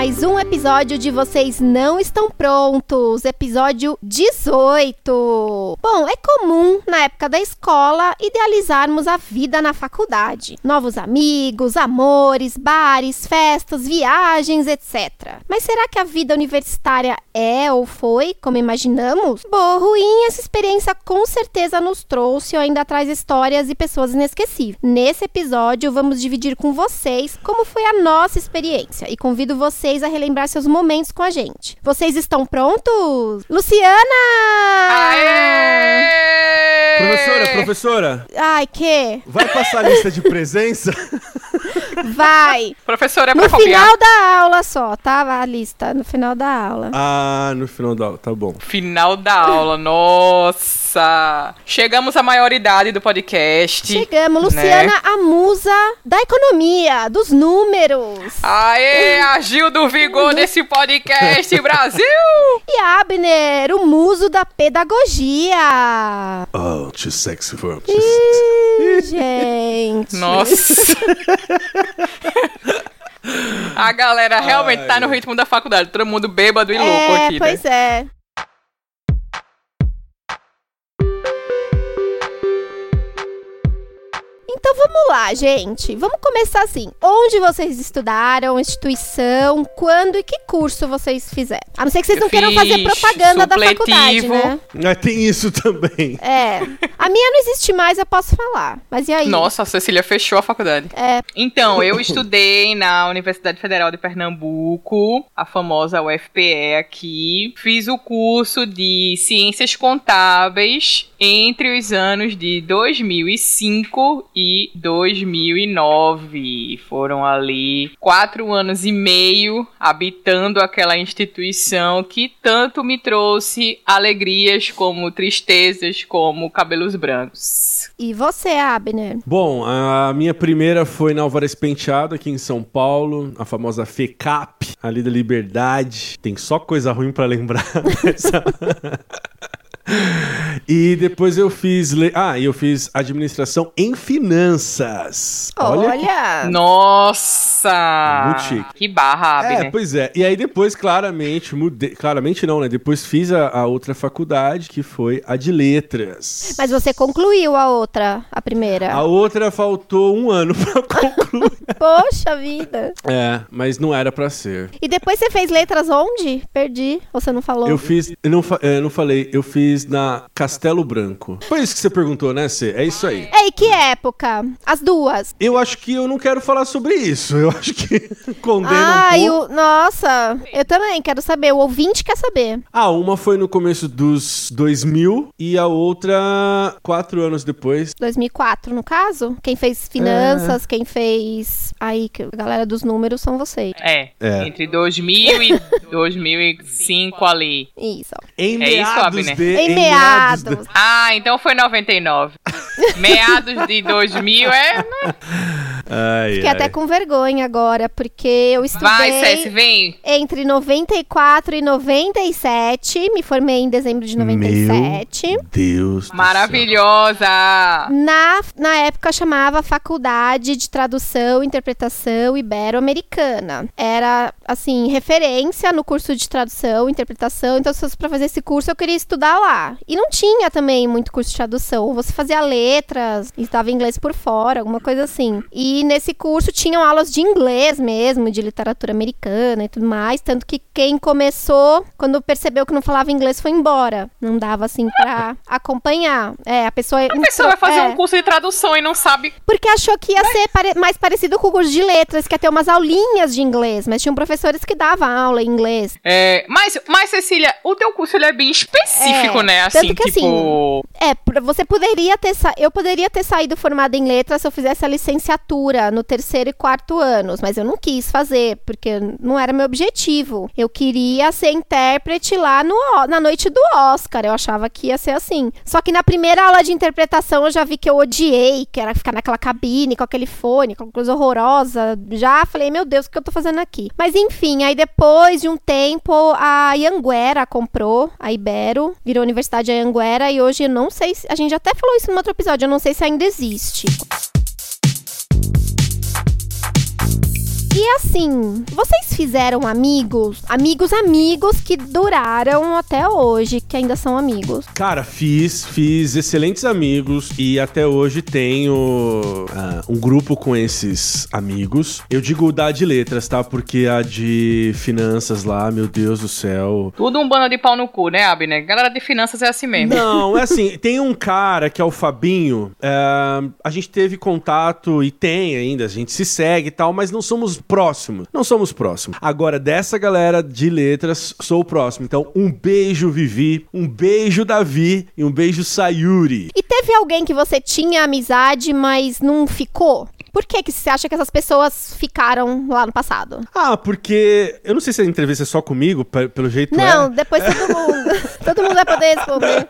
mais um episódio de Vocês Não Estão Prontos, episódio 18. Bom, é comum, na época da escola, idealizarmos a vida na faculdade. Novos amigos, amores, bares, festas, viagens, etc. Mas será que a vida universitária é ou foi como imaginamos? Ou ruim, essa experiência com certeza nos trouxe ou ainda traz histórias e pessoas inesquecíveis. Nesse episódio, vamos dividir com vocês como foi a nossa experiência e convido vocês a relembrar seus momentos com a gente. Vocês estão prontos? Luciana! Aê! Professora, professora, Ai, que? vai passar a lista de presença? Vai! Professora, é No copiar. final da aula só, tá? A lista, no final da aula. Ah, no final da aula, tá bom. Final da aula, nossa! Chegamos à maioridade do podcast. Chegamos, Luciana, a musa da economia, dos números. Aê, agiu do vigor desse podcast, Brasil! E Abner, o muso da pedagogia. Oh, too sexy for. Ih, gente. Nossa! A galera realmente tá no ritmo da faculdade, todo mundo bêbado e louco é, aqui, né? pois é. Então vamos lá, gente. Vamos começar assim. Onde vocês estudaram, instituição, quando e que curso vocês fizeram? A não ser que vocês não queiram fazer fiz propaganda da faculdade, supletivo. né? Ah, tem isso também. É. A minha não existe mais, eu posso falar. Mas e aí? Nossa, a Cecília fechou a faculdade. É. Então, eu estudei na Universidade Federal de Pernambuco, a famosa UFPE aqui. Fiz o curso de Ciências Contábeis entre os anos de 2005 e 2009. Foram ali quatro anos e meio habitando aquela instituição que tanto me trouxe alegrias como tristezas, como cabelos brancos. E você, Abner? Bom, a minha primeira foi na Álvares Penteado, aqui em São Paulo, a famosa FECAP, ali da Liberdade. Tem só coisa ruim pra lembrar dessa. E depois eu fiz. le- Ah, e eu fiz administração em finanças. Olha. que- Nossa! Muito chique. Que barra, É, Abner. pois é. E aí depois, claramente, mudei. Claramente não, né? Depois fiz a, a outra faculdade, que foi a de letras. Mas você concluiu a outra, a primeira. A outra faltou um ano pra concluir. Poxa vida. é, mas não era pra ser. E depois você fez letras onde? Perdi. Você não falou? Eu fiz. Eu não, fa- é, não falei, eu fiz na Castelo Branco. Foi isso que você perguntou, né, Cê? É isso aí. Ei, que época? As duas. Eu acho que eu não quero falar sobre isso. Eu acho que condena Ah, um e pouco. o... Nossa, eu também quero saber. O ouvinte quer saber. Ah, uma foi no começo dos 2000 e a outra quatro anos depois. 2004, no caso? Quem fez finanças, quem fez... Aí, que a galera dos números são vocês. É, É. entre 2000 e 2005 ali. Isso. Em É isso, meados Abner? de. Em de- meados. Ah, então foi 99. Meados de 2000 é. Ai, Fiquei ai. até com vergonha agora, porque eu estudei... Vai, Cess, vem. Entre 94 e 97. Me formei em dezembro de 97. Meu Deus. do céu. Maravilhosa. Na, na época chamava Faculdade de Tradução e Interpretação Ibero-Americana. Era, assim, referência no curso de tradução e interpretação. Então, se fosse pra fazer esse curso, eu queria estudar lá. E não tinha também muito curso de tradução. Você fazia letras, estava inglês por fora, alguma coisa assim. E nesse curso tinham aulas de inglês mesmo, de literatura americana e tudo mais. Tanto que quem começou, quando percebeu que não falava inglês, foi embora. Não dava, assim, pra acompanhar. É, a pessoa... A pessoa vai fazer é. um curso de tradução e não sabe. Porque achou que ia ser pare- mais parecido com o curso de letras, que ia ter umas aulinhas de inglês, mas tinham professores que davam aula em inglês. É, mas, mas, Cecília, o teu curso ele é bem específico, É, né? tanto Assim, que, tipo. É, pra- você poderia ter eu poderia ter saído formada em letras se eu fizesse a licenciatura no terceiro e quarto anos, mas eu não quis fazer, porque não era meu objetivo. Eu queria ser intérprete lá no, na noite do Oscar, eu achava que ia ser assim. Só que na primeira aula de interpretação eu já vi que eu odiei, que era ficar naquela cabine com aquele fone, com aquela coisa horrorosa. Já falei, meu Deus, o que eu tô fazendo aqui? Mas enfim, aí depois de um tempo a Ianguera comprou a Ibero, virou Universidade Anhanguera e hoje eu não sei se a gente até falou isso no outro episódio, eu não sei se ainda existe. E assim, vocês fizeram amigos? Amigos, amigos que duraram até hoje, que ainda são amigos. Cara, fiz, fiz excelentes amigos e até hoje tenho uh, um grupo com esses amigos. Eu digo da de letras, tá? Porque a de finanças lá, meu Deus do céu. Tudo um bando de pau no cu, né, Abner? Galera de finanças é assim mesmo. Não, é assim, tem um cara que é o Fabinho, é, a gente teve contato e tem ainda, a gente se segue e tal, mas não somos próximos. Não somos próximos. Agora, dessa galera de letras, sou o próximo. Então, um beijo, Vivi, um beijo, Davi e um beijo, Sayuri. E teve alguém que você tinha amizade, mas não ficou? Por que, que você acha que essas pessoas ficaram lá no passado? Ah, porque. Eu não sei se a entrevista é só comigo, pelo jeito Não, é. depois todo mundo. todo mundo vai poder responder.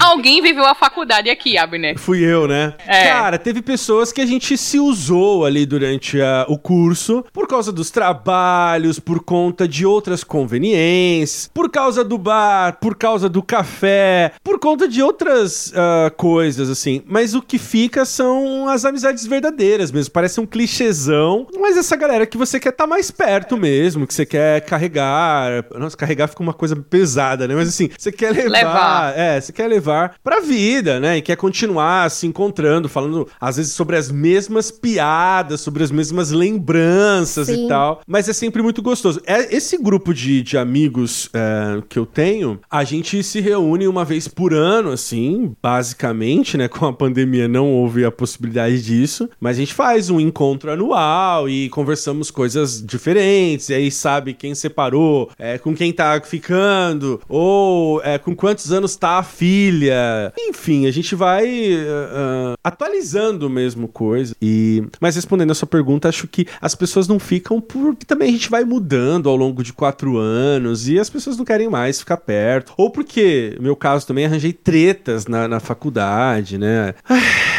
Alguém viveu a faculdade aqui, Abner. Fui eu, né? É. Cara, teve pessoas que a gente se usou ali durante a- o curso por causa dos trabalhos, por conta de outras conveniências, por causa do bar, por causa do café, por conta de outras ah, coisas, assim. Mas o que fica são as amizades verdadeiras mesmo. Parece um clichêzão, mas essa galera que você quer estar mais perto mesmo, que você quer carregar. Nossa, carregar fica uma coisa pesada, né? Mas assim, você quer levar. Levar. É, você quer levar pra vida, né? E quer continuar se encontrando, falando às vezes sobre as mesmas piadas, sobre as mesmas lembranças Sim. e tal. Mas é sempre muito gostoso. É, esse grupo de, de amigos é, que eu tenho, a gente se reúne uma vez por ano, assim, basicamente, né? Com a pandemia não houve a possibilidade disso, mas a gente faz um encontro anual e conversamos coisas diferentes, e aí sabe quem separou, é, com quem tá ficando, ou é, com quantos anos tá a filha. Enfim, a gente vai ah, atualizando mesmo coisa. E mas respondendo a sua pergunta, acho que as pessoas não ficam porque também a gente vai mudando ao longo de quatro anos e as pessoas não querem mais ficar perto. Ou porque, meu caso também, arranjei tretas na, na faculdade, né?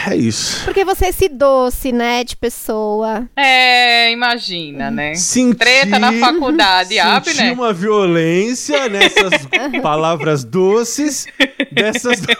É isso. Porque você é doce, né, de pessoa. É, imagina, né? Senti, Treta na faculdade, senti Abner. uma violência nessas palavras doces, dessas...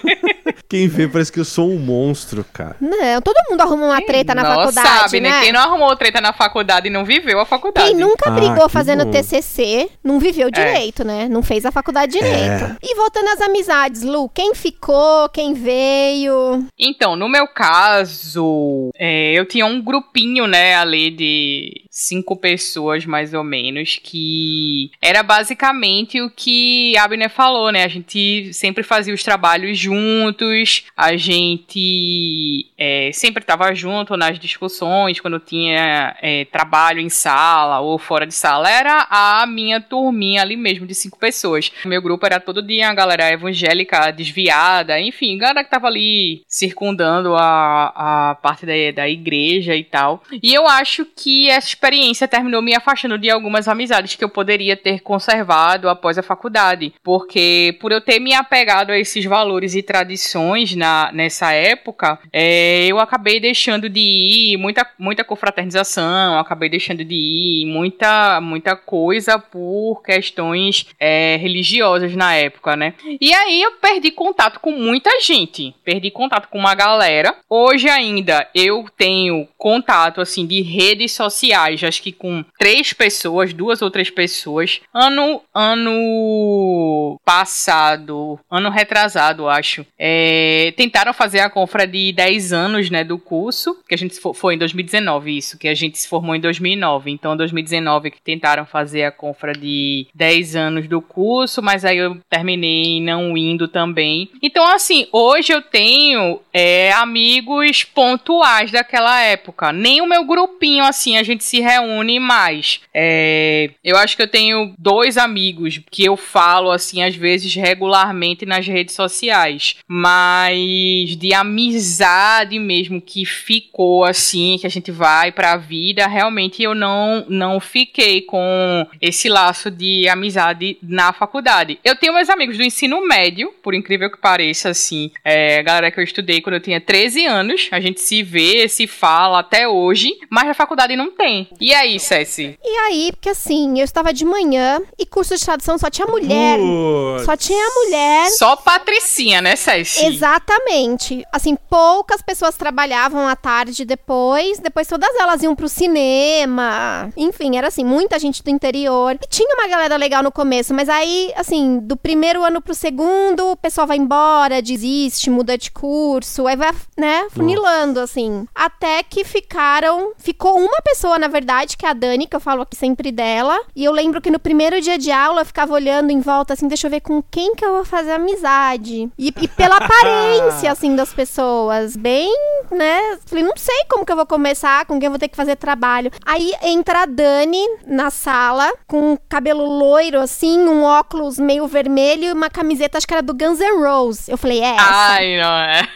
Quem vê parece que eu sou um monstro, cara. Não, todo mundo arruma uma treta na faculdade, Abner, né? quem não arrumou treta na faculdade não viveu a faculdade. Quem nunca Ah, brigou que fazendo bom. TCC não viveu direito, né? Não fez a faculdade direito. É. E voltando às amizades, Lu, quem ficou, quem veio? Então, no meu caso, é, eu tinha um grupinho, né, ali de cinco pessoas, mais ou menos, que era basicamente o que Abner falou, né? A gente sempre fazia os trabalhos juntos, a gente é, sempre estava junto nas discussões, quando tinha é, trabalho em sala ou fora de sala. Era a minha turminha ali mesmo, de cinco pessoas. Meu grupo era todo dia a galera evangélica desviada, enfim, galera que tava ali circundando a, a parte da, da igreja e tal. E eu acho que essa experiência terminou me afastando de algumas amizades que eu poderia ter conservado após a faculdade. Porque por eu ter me apegado a esses valores e tradições na, nessa época, é, eu acabei deixando de ir muita, muita confraternização, acabei deixando de ir muita, muita coisa por questões é, religiosas na época, né? E aí eu perdi contato com muita gente, perdi contato com uma galera. Hoje ainda eu tenho contato assim de redes sociais, acho que com três pessoas, duas ou três pessoas. Ano ano passado, ano retrasado, acho, é, tentaram fazer a confra de 10 anos, né, do curso, que a gente foi em 2019 isso, que a gente se formou em 2009. Então, 2019 que tentaram fazer a confra de 10 anos do curso, mas aí eu terminei não indo também. Então, assim, hoje eu tenho é, amigos pontuais daquela época. Nem o meu grupinho, assim, a gente se reúne mais. É, eu acho que eu tenho dois amigos que eu falo, assim, às vezes regularmente nas redes sociais. Mas de amizade mesmo que ficou, assim, que a gente vai pra vida, realmente eu não, não fiquei com esse laço de amizade na faculdade. Eu tenho meus amigos do ensino médio, por incrível que pareça, assim, é, a galera que eu estudei quando eu tinha 13 anos, a gente se vê, se fala até hoje, mas na faculdade não tem. E aí, Ceci? E aí, porque assim, eu estava de manhã e curso de tradução só tinha mulher. Putz. Só tinha mulher. Só Patricinha, né, Ceci? Exatamente. Assim, poucas pessoas trabalhavam à tarde depois, depois todas elas iam pro cinema. Enfim, era assim, muita gente do interior. E tinha uma galera legal no começo, mas aí, assim, do primeiro ano pro segundo, o pessoal vai embora, desiste, muda de curso, aí vai, né, funilando, assim. Até que ficaram. Ficou uma pessoa, na verdade, que é a Dani, que eu falo aqui sempre dela. E eu lembro que no primeiro dia de aula eu ficava olhando em volta, assim, deixa eu ver com quem que eu vou fazer amizade. E, e pela aparência, assim, das pessoas. Bem, né? Falei, não sei como que eu vou começar, com quem eu vou ter que fazer trabalho. Aí entra a Dani na sala, com cabelo loiro, assim, um óculos meio vermelho e uma camiseta, acho que era do Guns N' Roses. Eu falei, é essa. Ai, não é.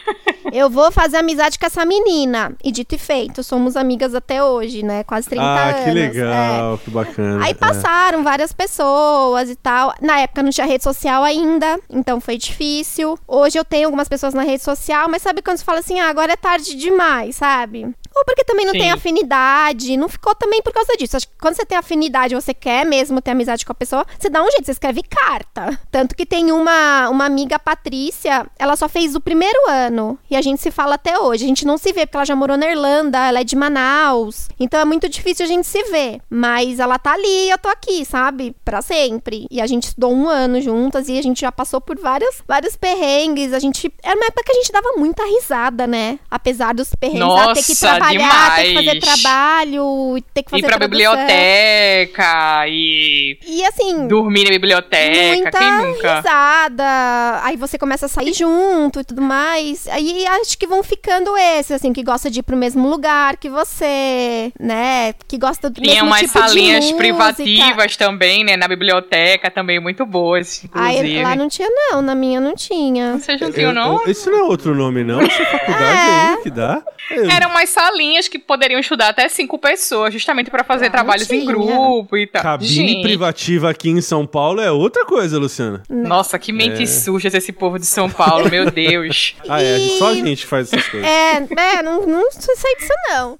Eu vou fazer amizade com essa menina. E dito e feito, somos amigas até hoje, né? Quase 30 ah, anos. que legal, é. que bacana. Aí é. passaram várias pessoas e tal. Na época não tinha rede social ainda, então foi difícil. Hoje eu tenho algumas pessoas na rede social, mas sabe quando você fala assim, ah, agora é tarde demais, sabe? Ou porque também não Sim. tem afinidade. Não ficou também por causa disso. Acho que quando você tem afinidade, você quer mesmo ter amizade com a pessoa, você dá um jeito, você escreve carta. Tanto que tem uma, uma amiga, a Patrícia, ela só fez o primeiro ano. E a gente se fala até hoje. A gente não se vê, porque ela já morou na Irlanda, ela é de Manaus. Então é muito difícil a gente se ver. Mas ela tá ali e eu tô aqui, sabe? Pra sempre. E a gente estudou um ano juntas e a gente já passou por vários, vários perrengues. A gente. Era uma época que a gente dava muita risada, né? Apesar dos perrengues. ah, ter que Nossa, trabalhar, ter que fazer demais. trabalho, ter que fazer Ir pra tradução. biblioteca e E assim. dormir na biblioteca. Muita Quem nunca? risada, aí você começa a sair junto e tudo mais. Aí acho que vão ficando esses, assim, que gosta de ir pro mesmo lugar que você, né? Que gosta do Tinha mesmo umas tipo de salinhas música. privativas também, né? Na biblioteca também muito boas, inclusive. Aí, lá não tinha, não. Na minha não tinha. Vocês não tinham, não? Esse não é outro nome, não? Essa faculdade É. ainda que dá. Eu- Eram umas salinhas que poderiam estudar até cinco pessoas, justamente pra fazer Ah, trabalhos em grupo e tal. Cabine Gente, privativa aqui em São Paulo é outra coisa, Luciana. Nossa, que mentes sujas esse povo de São Paulo, meu Deus. Ah, é. E- Só a gente faz essas coisas. É, é não, não sei disso, não.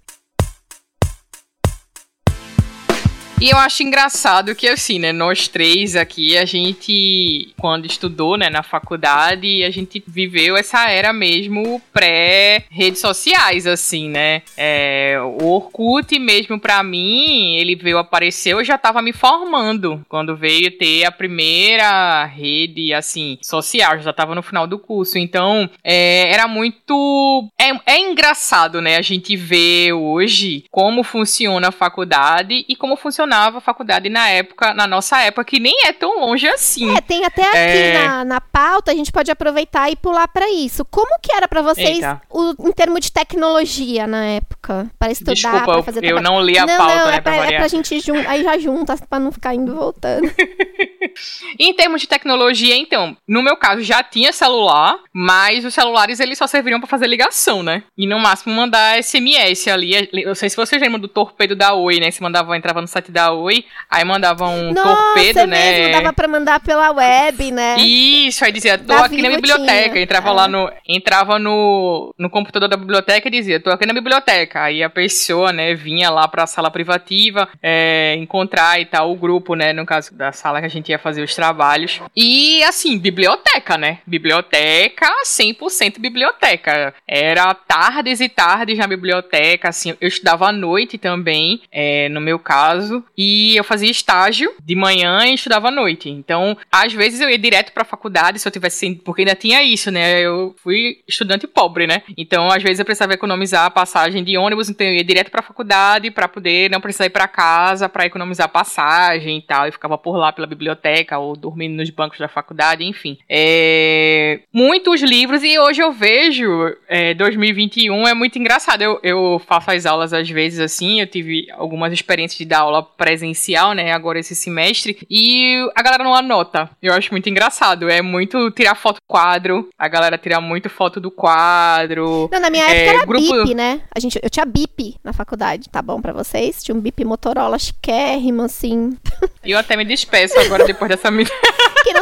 E eu acho engraçado que, assim, né, nós três aqui, a gente, quando estudou, né, na faculdade, a gente viveu essa era mesmo pré-redes sociais, assim, né? É, o Orkut mesmo, pra mim, ele veio aparecer, eu já tava me formando quando veio ter a primeira rede, assim, social, já tava no final do curso. Então, é, era muito... É, é engraçado, né, a gente ver hoje como funciona a faculdade e como funcionava a faculdade na época, na nossa época, que nem é tão longe assim. É, tem até aqui É. na, na pauta, a gente pode aproveitar e pular pra isso. Como que era pra vocês o, em termos de tecnologia na época? Pra estudar, Desculpa, pra eu- fazer eu trabalho? não li a não, pauta, não, né, é pra pra, é pra gente jun... aí já junta pra não ficar indo e voltando. Em termos de tecnologia, então, no meu caso já tinha celular, mas os celulares eles só serviriam pra fazer ligação, né? E no máximo mandar SMS ali. Eu sei se vocês lembram do torpedo da Oi, né? Se mandava, entrava no site da Oi, aí mandava um Nossa, torpedo, é né? mesmo, dava pra mandar pela web, né? Isso, aí dizia, tô Da aqui na biblioteca. Entrava é. lá no. Entrava no, no computador da biblioteca e dizia, tô aqui na biblioteca. Aí a pessoa, né, vinha lá pra sala privativa é, encontrar e tal, o grupo, né? No caso da sala que a gente ia fazer os trabalhos. E assim, biblioteca, né? Biblioteca, 100% biblioteca. Era tardes e tardes na biblioteca, assim, eu estudava à noite também, é, no meu caso, e eu fazia estágio de manhã e estudava à noite. Então, às vezes eu ia direto pra faculdade, se eu tivesse, porque ainda tinha isso, né? Eu fui estudante pobre, né? Então, às vezes eu precisava economizar a passagem de ônibus, então eu ia direto pra faculdade pra poder não precisar ir pra casa, pra economizar passagem e tal, e ficava por lá pela biblioteca ou dormindo nos bancos da faculdade, enfim. É, muitos livros e hoje eu vejo é, 2021 é muito engraçado. Eu, eu faço as aulas às vezes assim, eu tive algumas experiências de dar aula presencial, né, agora esse semestre, e a galera não anota. Eu acho muito engraçado. É muito tirar foto do quadro, a galera tira muito foto do quadro. Não, na minha É, época era grupo- BIP, né? A gente, eu tinha BIP na faculdade, tá bom pra vocês? Tinha um BIP Motorola chiquérrimo, assim. E eu até me despeço agora depois dessa.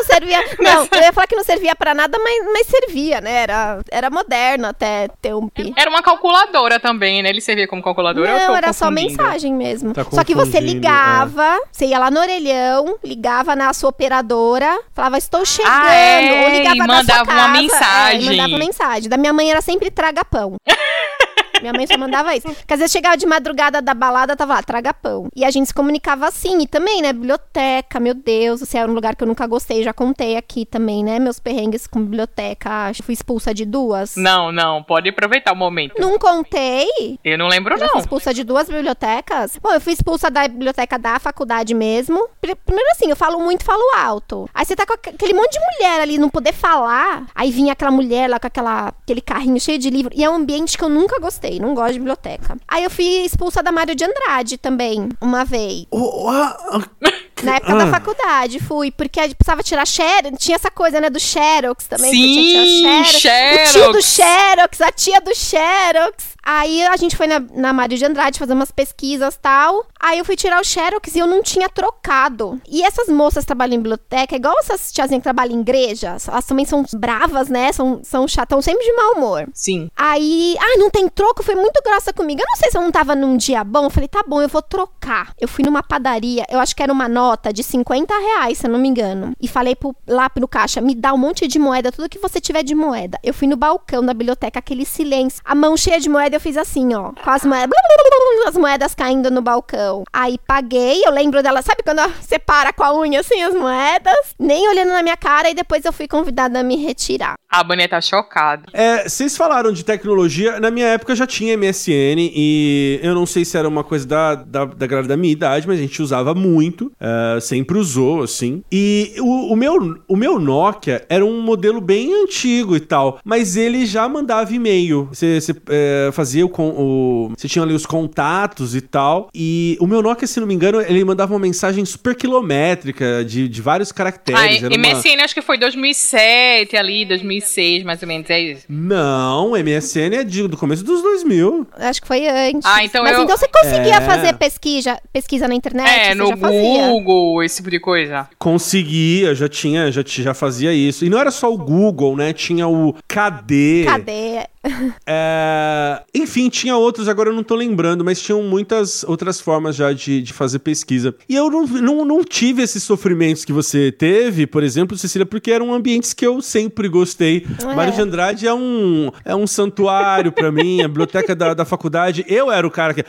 servia. Não, eu ia falar que não servia pra nada, mas, mas servia, né? Era, era moderno até ter um pi. Era uma calculadora também, né? Ele servia como calculadora. Não, era só mensagem mesmo. Tá só que você ligava, você ia lá no orelhão, ligava na sua operadora, falava, estou chegando. Ah, é, ou ligava e na mandava sua uma casa, mensagem. É, e mandava mensagem. Da minha mãe era sempre traga pão. Minha mãe só mandava isso. Porque às vezes chegava de madrugada da balada, tava lá, traga pão. E a gente se comunicava assim. E também, né, biblioteca, meu Deus, esse era um lugar que eu nunca gostei. Já contei aqui também, né, meus perrengues com biblioteca. Fui expulsa de duas. Não, não, pode aproveitar o momento. Não contei? Eu não lembro, fui não. expulsa de duas bibliotecas? Bom, eu fui expulsa da biblioteca da faculdade mesmo. Pri- Primeiro assim, eu falo muito, falo alto. Aí você tá com aqu- aquele monte de mulher ali, não poder falar. Aí vinha aquela mulher lá com aquela, aquele carrinho cheio de livro. E é um ambiente que eu nunca gostei, não gosto de biblioteca. Aí eu fui expulsa da Mário de Andrade também, uma vez. Oh, ah, Na época Ah. da faculdade, fui, porque a gente precisava tirar xerox. Tinha essa coisa, né, do xerox também. que Sim, tinha que tirar xerox. O tio do xerox. xerox, a tia do xerox. Aí a gente foi na, na Mário de Andrade fazer umas pesquisas e tal. Aí eu fui tirar o xerox e eu não tinha trocado. E essas moças que trabalham em biblioteca, igual essas tiazinhas que trabalham em igreja, elas também são bravas, né? São, são chatão, sempre de mau humor. Sim. Aí, ah, não tem troco? Foi muito grossa comigo. Eu não sei se eu não tava num dia bom. Eu falei, tá bom, eu vou trocar. Eu fui numa padaria, eu acho que era uma nota de 50 reais, se eu não me engano. E falei pro, lá pro caixa, me dá um monte de moeda, tudo que você tiver de moeda. Eu fui no balcão da biblioteca, aquele silêncio. A mão cheia de moeda, eu fiz assim, ó. Com as moedas, as moedas caindo no balcão. Aí paguei, eu lembro dela, sabe quando você para com a unha assim, as moedas? Nem olhando na minha cara, e depois eu fui convidada a me retirar. A Boné tá chocada. É, vocês falaram de tecnologia, na minha época já tinha MSN e eu não sei se era uma coisa da, da, da galera da minha idade, mas a gente usava muito, é, sempre usou, assim. E o, o meu, o meu Nokia era um modelo bem antigo e tal, mas ele já mandava e-mail. Você você, é, fazia o, con- o. Você tinha ali os contatos e tal. E o meu Nokia, se não me engano, ele mandava uma mensagem super quilométrica de, de vários Ah, caracteres. uma- MSN acho que foi 2007 ali, 2006, mais ou menos, é isso. Não, MSN é de- do começo dos 2000. Acho que foi antes. Ah, então Mas eu- então você conseguia É. fazer pesquisa, pesquisa na internet? É, você no já fazia? Google, esse tipo de coisa. Conseguia, já tinha, já, já fazia isso. E não era só o Google, né? Tinha o KD. Cadê? É, Enfim, tinha outros, agora eu não tô lembrando, mas tinham muitas outras formas já de, de fazer pesquisa. E eu não, não, não tive esses sofrimentos que você teve, por exemplo, Cecília, porque eram ambientes que eu sempre gostei. É. Mário de Andrade é um, é um santuário pra mim, a biblioteca da, da faculdade. Eu era o cara que.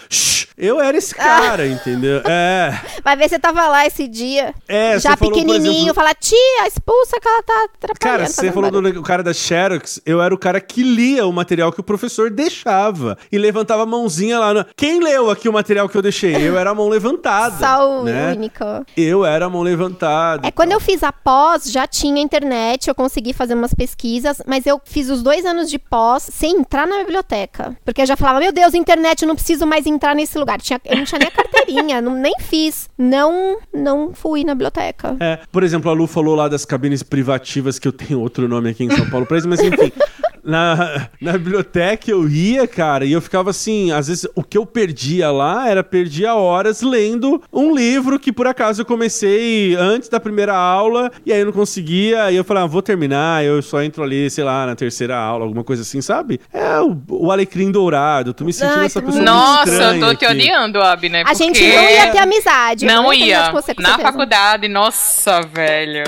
Eu era esse cara, entendeu? É. Vai ver você tava lá esse dia. É, já falou, pequenininho, exemplo- falar, tia, expulsa que ela tá atrapalhando. Cara, você falou barulho." do cara da Xerox, eu era o cara que lia o material que o professor deixava e levantava a mãozinha lá. No... Quem leu aqui o material que eu deixei? Eu era a mão levantada. Só o né? único. Eu era a mão levantada. É, quando eu fiz a pós, já tinha internet, eu consegui fazer umas pesquisas, mas eu fiz os dois anos de pós sem entrar na biblioteca. Porque eu já falava, meu Deus, internet, eu não preciso mais entrar nesse lugar. Tinha- eu não tinha nem a carteirinha, não, nem fiz. Não, não fui na biblioteca. É, por exemplo, a Lu falou lá das cabines privativas, que eu tenho outro nome aqui em São Paulo pra isso, mas enfim. Na, na biblioteca eu ia, cara, e eu ficava assim, às vezes o que eu perdia lá era perdia horas lendo um livro que por acaso eu comecei antes da primeira aula, e aí eu não conseguia, e eu falava, ah, vou terminar, eu só entro ali, sei lá, na terceira aula, alguma coisa assim, sabe? É o, o alecrim dourado, tô me sentindo Ai, essa pessoa Nossa, eu tô te aqui. odiando, Abi, né? A gente não ia ter amizade. eu Não ia você, com Na certeza. faculdade, nossa, velho.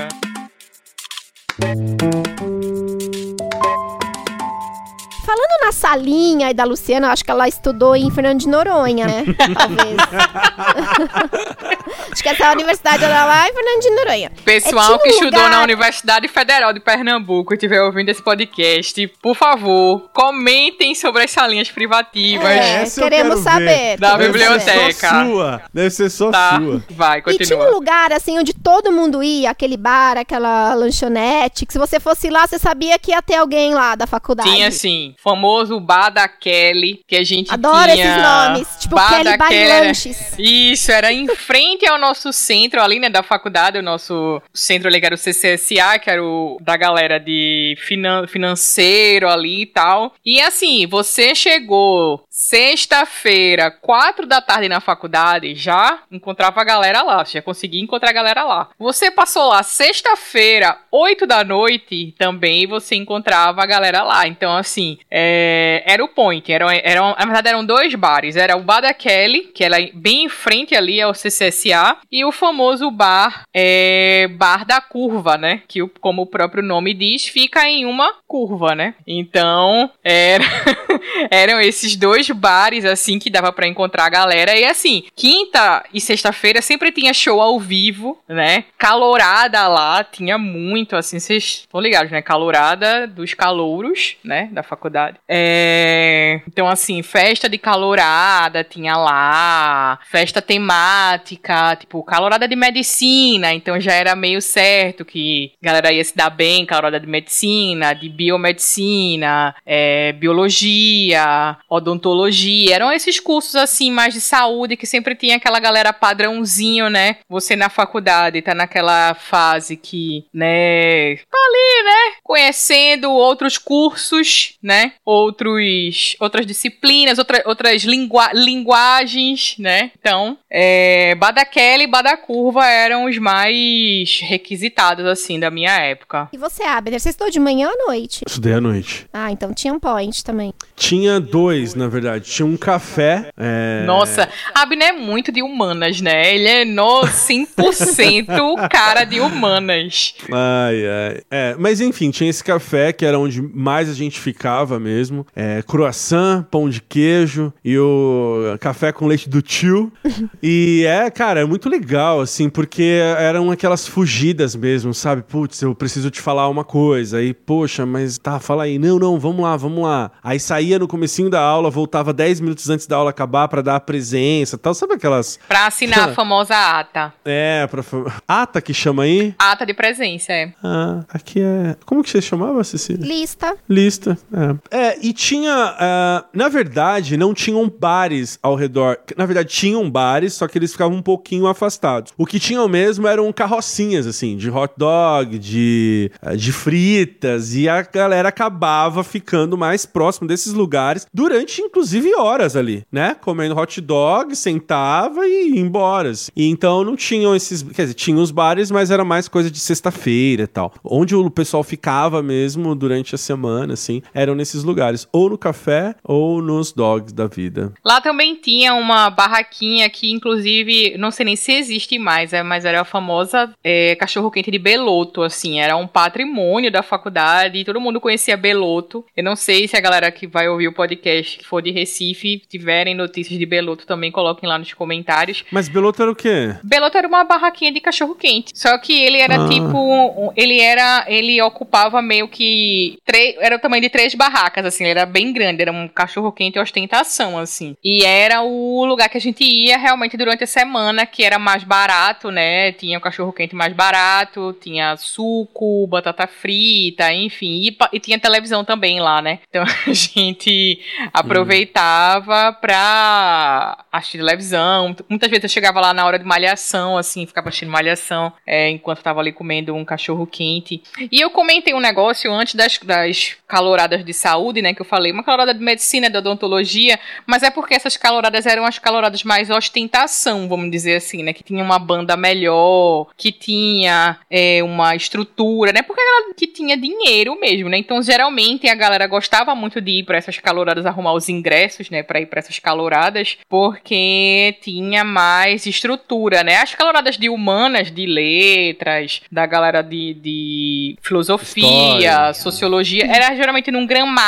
Falando na salinha e da Luciana, eu acho que ela estudou em Fernando de Noronha, né? Talvez. acho que essa é a universidade dela lá em Fernando de Noronha. Pessoal É, tinha um que estudou lugar- na Universidade Federal de Pernambuco e estiver ouvindo esse podcast, por favor, comentem sobre as salinhas privativas. É, queremos saber. ver. Da Deve ser biblioteca. só sua. Deve ser só Tá, sua. vai, E tinha um continua. lugar, assim, onde todo mundo ia, aquele bar, aquela lanchonete, que se você fosse lá, você sabia que ia ter alguém lá da faculdade. Tinha sim, famoso bar da Kelly, que a gente Adoro tinha. esses nomes. Tipo, bar Kelly Bar Kelly Lanches. Isso, era em frente ao nosso centro ali, né, da faculdade, o nosso centro ali que era o CCSA, que era o da galera de finan financeiro ali e tal. E assim, você chegou sexta-feira, quatro da tarde na faculdade, já encontrava a galera lá, já conseguia encontrar a galera lá. Você passou lá sexta-feira, oito da noite, também você encontrava a galera lá. Então, assim, é, era o point. Era, era, na verdade, eram dois bares. Era o Bar da Kelly, que era bem em frente ali ao CCSA, e o famoso bar, é, Bar da Curva, né? Que, como o próprio nome diz, fica em uma curva, né? Então, era, eram esses dois bares, assim, que dava para encontrar a galera. E, assim, quinta e sexta-feira sempre tinha show ao vivo, né? Calorada lá, tinha muito, assim, vocês estão ligados, né? Calorada dos calouros, né? Da faculdade. É... Então, assim, festa de calorada tinha lá, festa temática, tipo, calorada de medicina, então já era meio certo que a galera ia se dar bem, calorada de medicina, de biomedicina, é, biologia, odontologia, eram esses cursos assim mais de saúde que sempre tinha aquela galera padrãozinho, né? Você na faculdade tá naquela fase que, né, tá ali, né, conhecendo outros cursos, né? Outros outras disciplinas, outra, outras lingua linguagens, né? Então, é, e Badacurva eram os mais requisitados assim da minha época. E você, Abner, você estudou de manhã ou à noite? Estudei à noite. Ah, então tinha um point também. Tinha dois, na verdade. Tinha um café. É... Nossa, Abner é muito de humanas, né? Ele é no 100% cara de humanas. Ai, ai. É, mas enfim, tinha esse café que era onde mais a gente ficava mesmo. É, croissant, pão de queijo e o café com leite do tio. e é, cara, é muito legal, assim, porque eram aquelas fugidas mesmo, sabe? Putz, eu preciso te falar uma coisa. Aí, poxa, mas tá, fala aí. Não, não, vamos lá, vamos lá. Aí saía no comecinho da aula, voltava 10 minutos antes da aula acabar para dar a presença tal. Sabe aquelas. Pra assinar a famosa ata. É, pra. Ata que chama aí? Ata de presença, é. Ah, aqui é. Como que você chamava, Cecília? Lista. Lista, é. É, e tinha. Uh, na verdade, não tinham bares ao redor. Na verdade, tinham bares, só que eles ficavam um pouquinho afastados. O que tinham mesmo eram carrocinhas, assim, de hot dog, de, uh, de fritas, e a galera acabava ficando mais próximo desses lugares durante, inclusive, horas ali, né? Comendo hot dog, sentava e ia embora. Assim. E então não tinham esses. Quer dizer, tinham os bares, mas era mais coisa de sexta-feira e tal. Onde o pessoal ficava mesmo durante a semana, assim, eram nesses lugares. Ou no café ou nos dogs da vida. Lá também tinha uma barraquinha que, inclusive, não sei nem se existe mais, é, mas era a famosa é, cachorro-quente de Beloto, assim. Era um patrimônio da faculdade e todo mundo conhecia Beloto. Eu não sei se a galera que vai ouvir o podcast que for de Recife tiverem notícias de Beloto também, coloquem lá nos comentários. Mas Beloto era o quê? Beloto era uma barraquinha de cachorro-quente. Só que ele era ah. tipo. Ele era. Ele ocupava meio que. Era o tamanho de três barracas, assim. Ele era bem grande. Era um cachorro-quente ostentação, assim. E era o lugar que a gente ia realmente durante a semana, que era mais barato, né? Tinha o cachorro-quente mais barato, tinha suco, batata frita, enfim. E, e tinha televisão também lá, né? Então a gente aproveitava pra assistir televisão. Muitas vezes eu chegava lá na hora de malhação, assim, ficava assistindo malhação é, enquanto tava ali comendo um cachorro quente. E eu comentei um negócio antes das, das caloradas de saúde, né? Que eu falei, uma calorada de medicina, de odontologia, mas é porque essas caloradas eram as caloradas mais ostentação, vamos dizer assim, né? Que tinha uma banda melhor, que tinha é, uma estrutura, né? Porque era que tinha dinheiro mesmo, né? Então, geralmente, a galera gostava muito de ir para essas caloradas arrumar os ingressos, né? Pra ir para essas caloradas, porque tinha mais estrutura, né? As caloradas de humanas, de letras, da galera de, de filosofia, História. sociologia, era geralmente num gramado,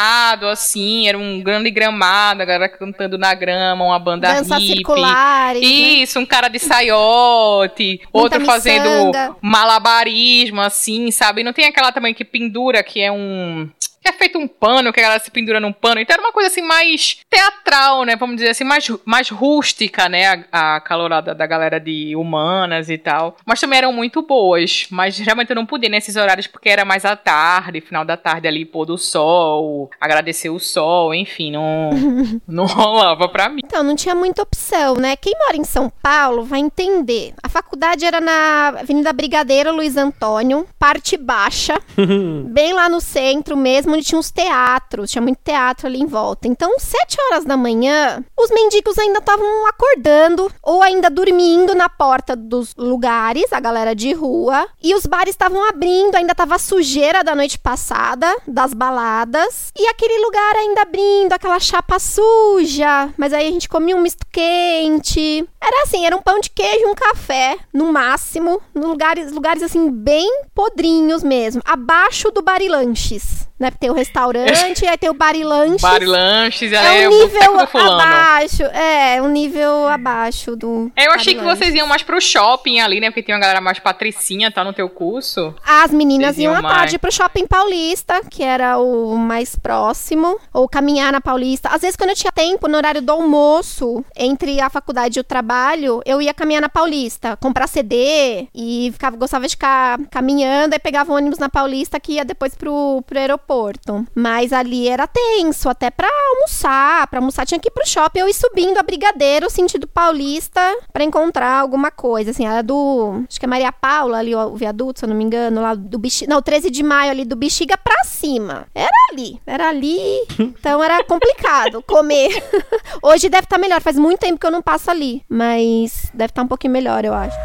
assim, era um grande gramado, a galera cantando na grama, uma banda Dança hippie. circulares, né? Isso, né? um cara de saiote, outro fazendo malabarismo, assim, sabe? Não tem aquela também que pendura, que é um que é feito um pano, que a galera se pendura num pano. Então era uma coisa assim mais teatral, né? Vamos dizer assim, mais, mais rústica, né? A, a calorada da galera de humanas e tal. Mas também eram muito boas. Mas realmente eu não podia nesses horários porque era mais à tarde, final da tarde ali, pôr do sol, agradecer o sol, enfim, não, não rolava pra mim. Então, não tinha muita opção, né? Quem mora em São Paulo vai entender. A faculdade era na Avenida Brigadeiro Luiz Antônio, parte baixa, bem lá no centro mesmo, onde tinha uns teatros, tinha muito teatro ali em volta. Então, sete horas da manhã, os mendigos ainda estavam acordando ou ainda dormindo na porta dos lugares, a galera de rua, e os bares estavam abrindo, ainda tava sujeira da noite passada, das baladas, e aquele lugar ainda abrindo, aquela chapa suja, mas aí a gente comia um misto quente. Era assim, era um pão de queijo um café, no máximo, lugares, lugares assim bem podrinhos mesmo, abaixo do Barilanches né? Tem o restaurante, aí tem o barilanches. Barilanches, é, é um nível abaixo. É, um nível abaixo do. Eu achei que vocês iam mais pro shopping ali, né? Porque tem uma galera mais patricinha, tá no teu curso. As meninas iam, iam à tarde pro shopping paulista, que era o mais próximo. Ou caminhar na Paulista. Às vezes, quando eu tinha tempo, no horário do almoço, entre a faculdade e o trabalho, eu ia caminhar na Paulista, comprar CD e ficava, gostava de ficar caminhando, aí pegava o ônibus na Paulista que ia depois pro, pro aeroporto aeroporto. Mas ali era tenso, até pra almoçar. Pra almoçar tinha que ir pro shopping. Eu ir subindo a Brigadeiro, sentido paulista, para encontrar alguma coisa. Assim, era do. Acho que é Maria Paula ali, o viaduto, se eu não me engano, lá do Bexiga. Não, 13 de maio ali do Bexiga pra cima. Era ali. Era ali. Então era complicado comer. Hoje deve estar tá melhor. Faz muito tempo que eu não passo ali. Mas deve estar tá um pouquinho melhor, eu acho.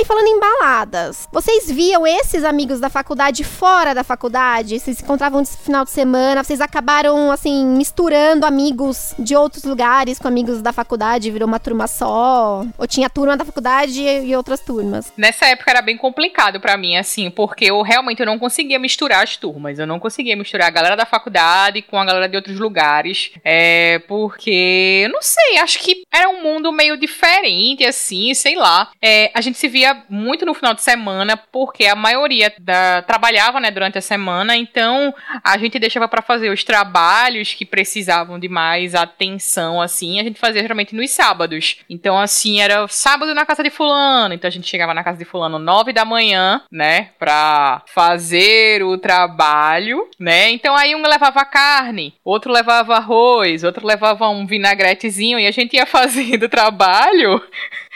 Aí falando em baladas, vocês viam esses amigos da faculdade fora da faculdade? Vocês se encontravam no final de semana? Vocês acabaram, assim, misturando amigos de outros lugares com amigos da faculdade? Virou uma turma só? Ou tinha turma da faculdade e outras turmas? Nessa época era bem complicado para mim, assim, porque eu realmente não conseguia misturar as turmas. Eu não conseguia misturar a galera da faculdade com a galera de outros lugares. É, porque, não sei, acho que era um mundo meio diferente, assim, sei lá. É, a gente se via muito no final de semana, porque a maioria da, trabalhava, né, durante a semana, então a gente deixava para fazer os trabalhos que precisavam de mais atenção, assim, a gente fazia geralmente nos sábados. Então, assim, era sábado na casa de fulano, então a gente chegava na casa de fulano nove da manhã, né, pra fazer o trabalho, né, então aí um levava carne, outro levava arroz, outro levava um vinagretezinho, e a gente ia fazendo o trabalho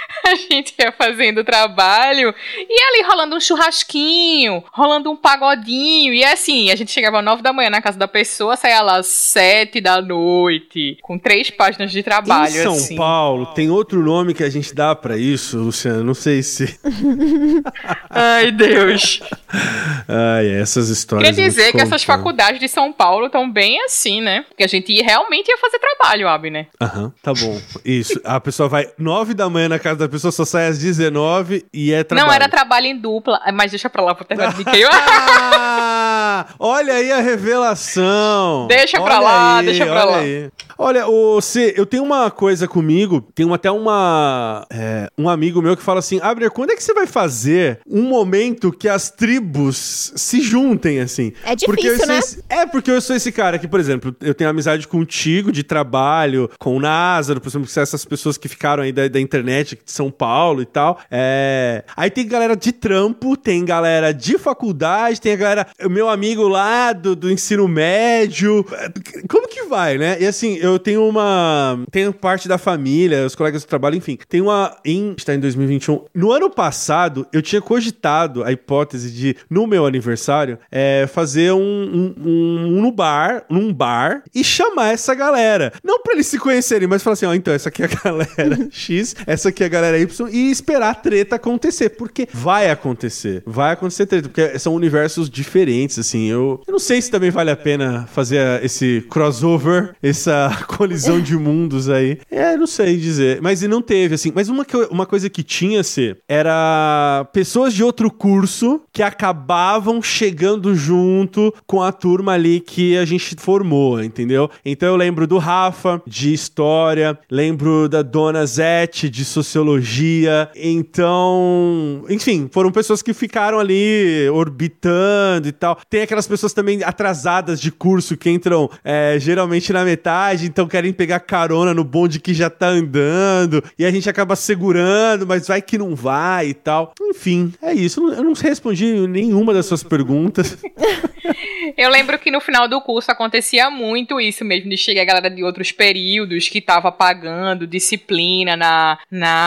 a gente ia fazendo trabalho e ali rolando um churrasquinho, rolando um pagodinho. E assim, a gente chegava às nove da manhã na casa da pessoa, saía lá às sete da noite, com três páginas de trabalho. Em São assim. Paulo, tem outro nome que a gente dá para isso, Luciano? Não sei se. Ai, Deus. Ai, essas histórias. Quer dizer que essas faculdades de São Paulo estão bem assim, né? Porque a gente realmente ia fazer trabalho, Abner. Aham, tá bom. Isso. A pessoa vai nove da manhã na casa da pessoa, só sai às 19 e é trabalho. Não, era trabalho em dupla. Mas deixa pra lá, vou terminar de Olha aí a revelação. Deixa olha pra lá, aí, deixa pra lá. Aí. Olha, o C, eu tenho uma coisa comigo, tem até uma é, um amigo meu que fala assim, Abner, quando é que você vai fazer um momento que as tribos se juntem, assim? É difícil, né? Esse, é, porque eu sou esse cara que, por exemplo, eu tenho amizade contigo de trabalho, com o Názaro, por exemplo, que são essas pessoas que ficaram aí da, da internet de São Paulo e tal. É... Aí tem galera de trampo, tem galera de faculdade, tem a galera, meu amigo lá do, do ensino médio. Como que vai, né? E assim, eu tenho uma. Tenho parte da família, os colegas do trabalho, enfim. Tem uma. Em, está em 2021. No ano passado, eu tinha cogitado a hipótese de, no meu aniversário, é, fazer um, um, um, um no bar, num bar, e chamar essa galera. Não pra eles se conhecerem, mas falar assim: ó, então, essa aqui é a galera X, essa aqui é a galera Y, e esperar treta acontecer. Porque vai acontecer. Vai acontecer treta, porque são universos diferentes, assim. Eu, eu não sei se também vale a pena fazer esse crossover, essa colisão de mundos aí. É, não sei dizer. Mas não teve, assim. Mas uma, uma coisa que tinha ser era pessoas de outro curso que acabavam chegando junto com a turma ali que a gente formou, entendeu? Então eu lembro do Rafa, de História, lembro da Dona Zete, de Sociologia. Então, enfim, foram pessoas que ficaram ali orbitando e tal. Tem aquelas pessoas também atrasadas de curso que entram é, geralmente na metade, então querem pegar carona no bonde que já tá andando. E a gente acaba segurando, mas vai que não vai e tal. Enfim, é isso. Eu não respondi nenhuma das suas perguntas. Eu lembro que no final do curso acontecia muito isso mesmo, de chegar a galera de outros períodos que tava pagando disciplina na, na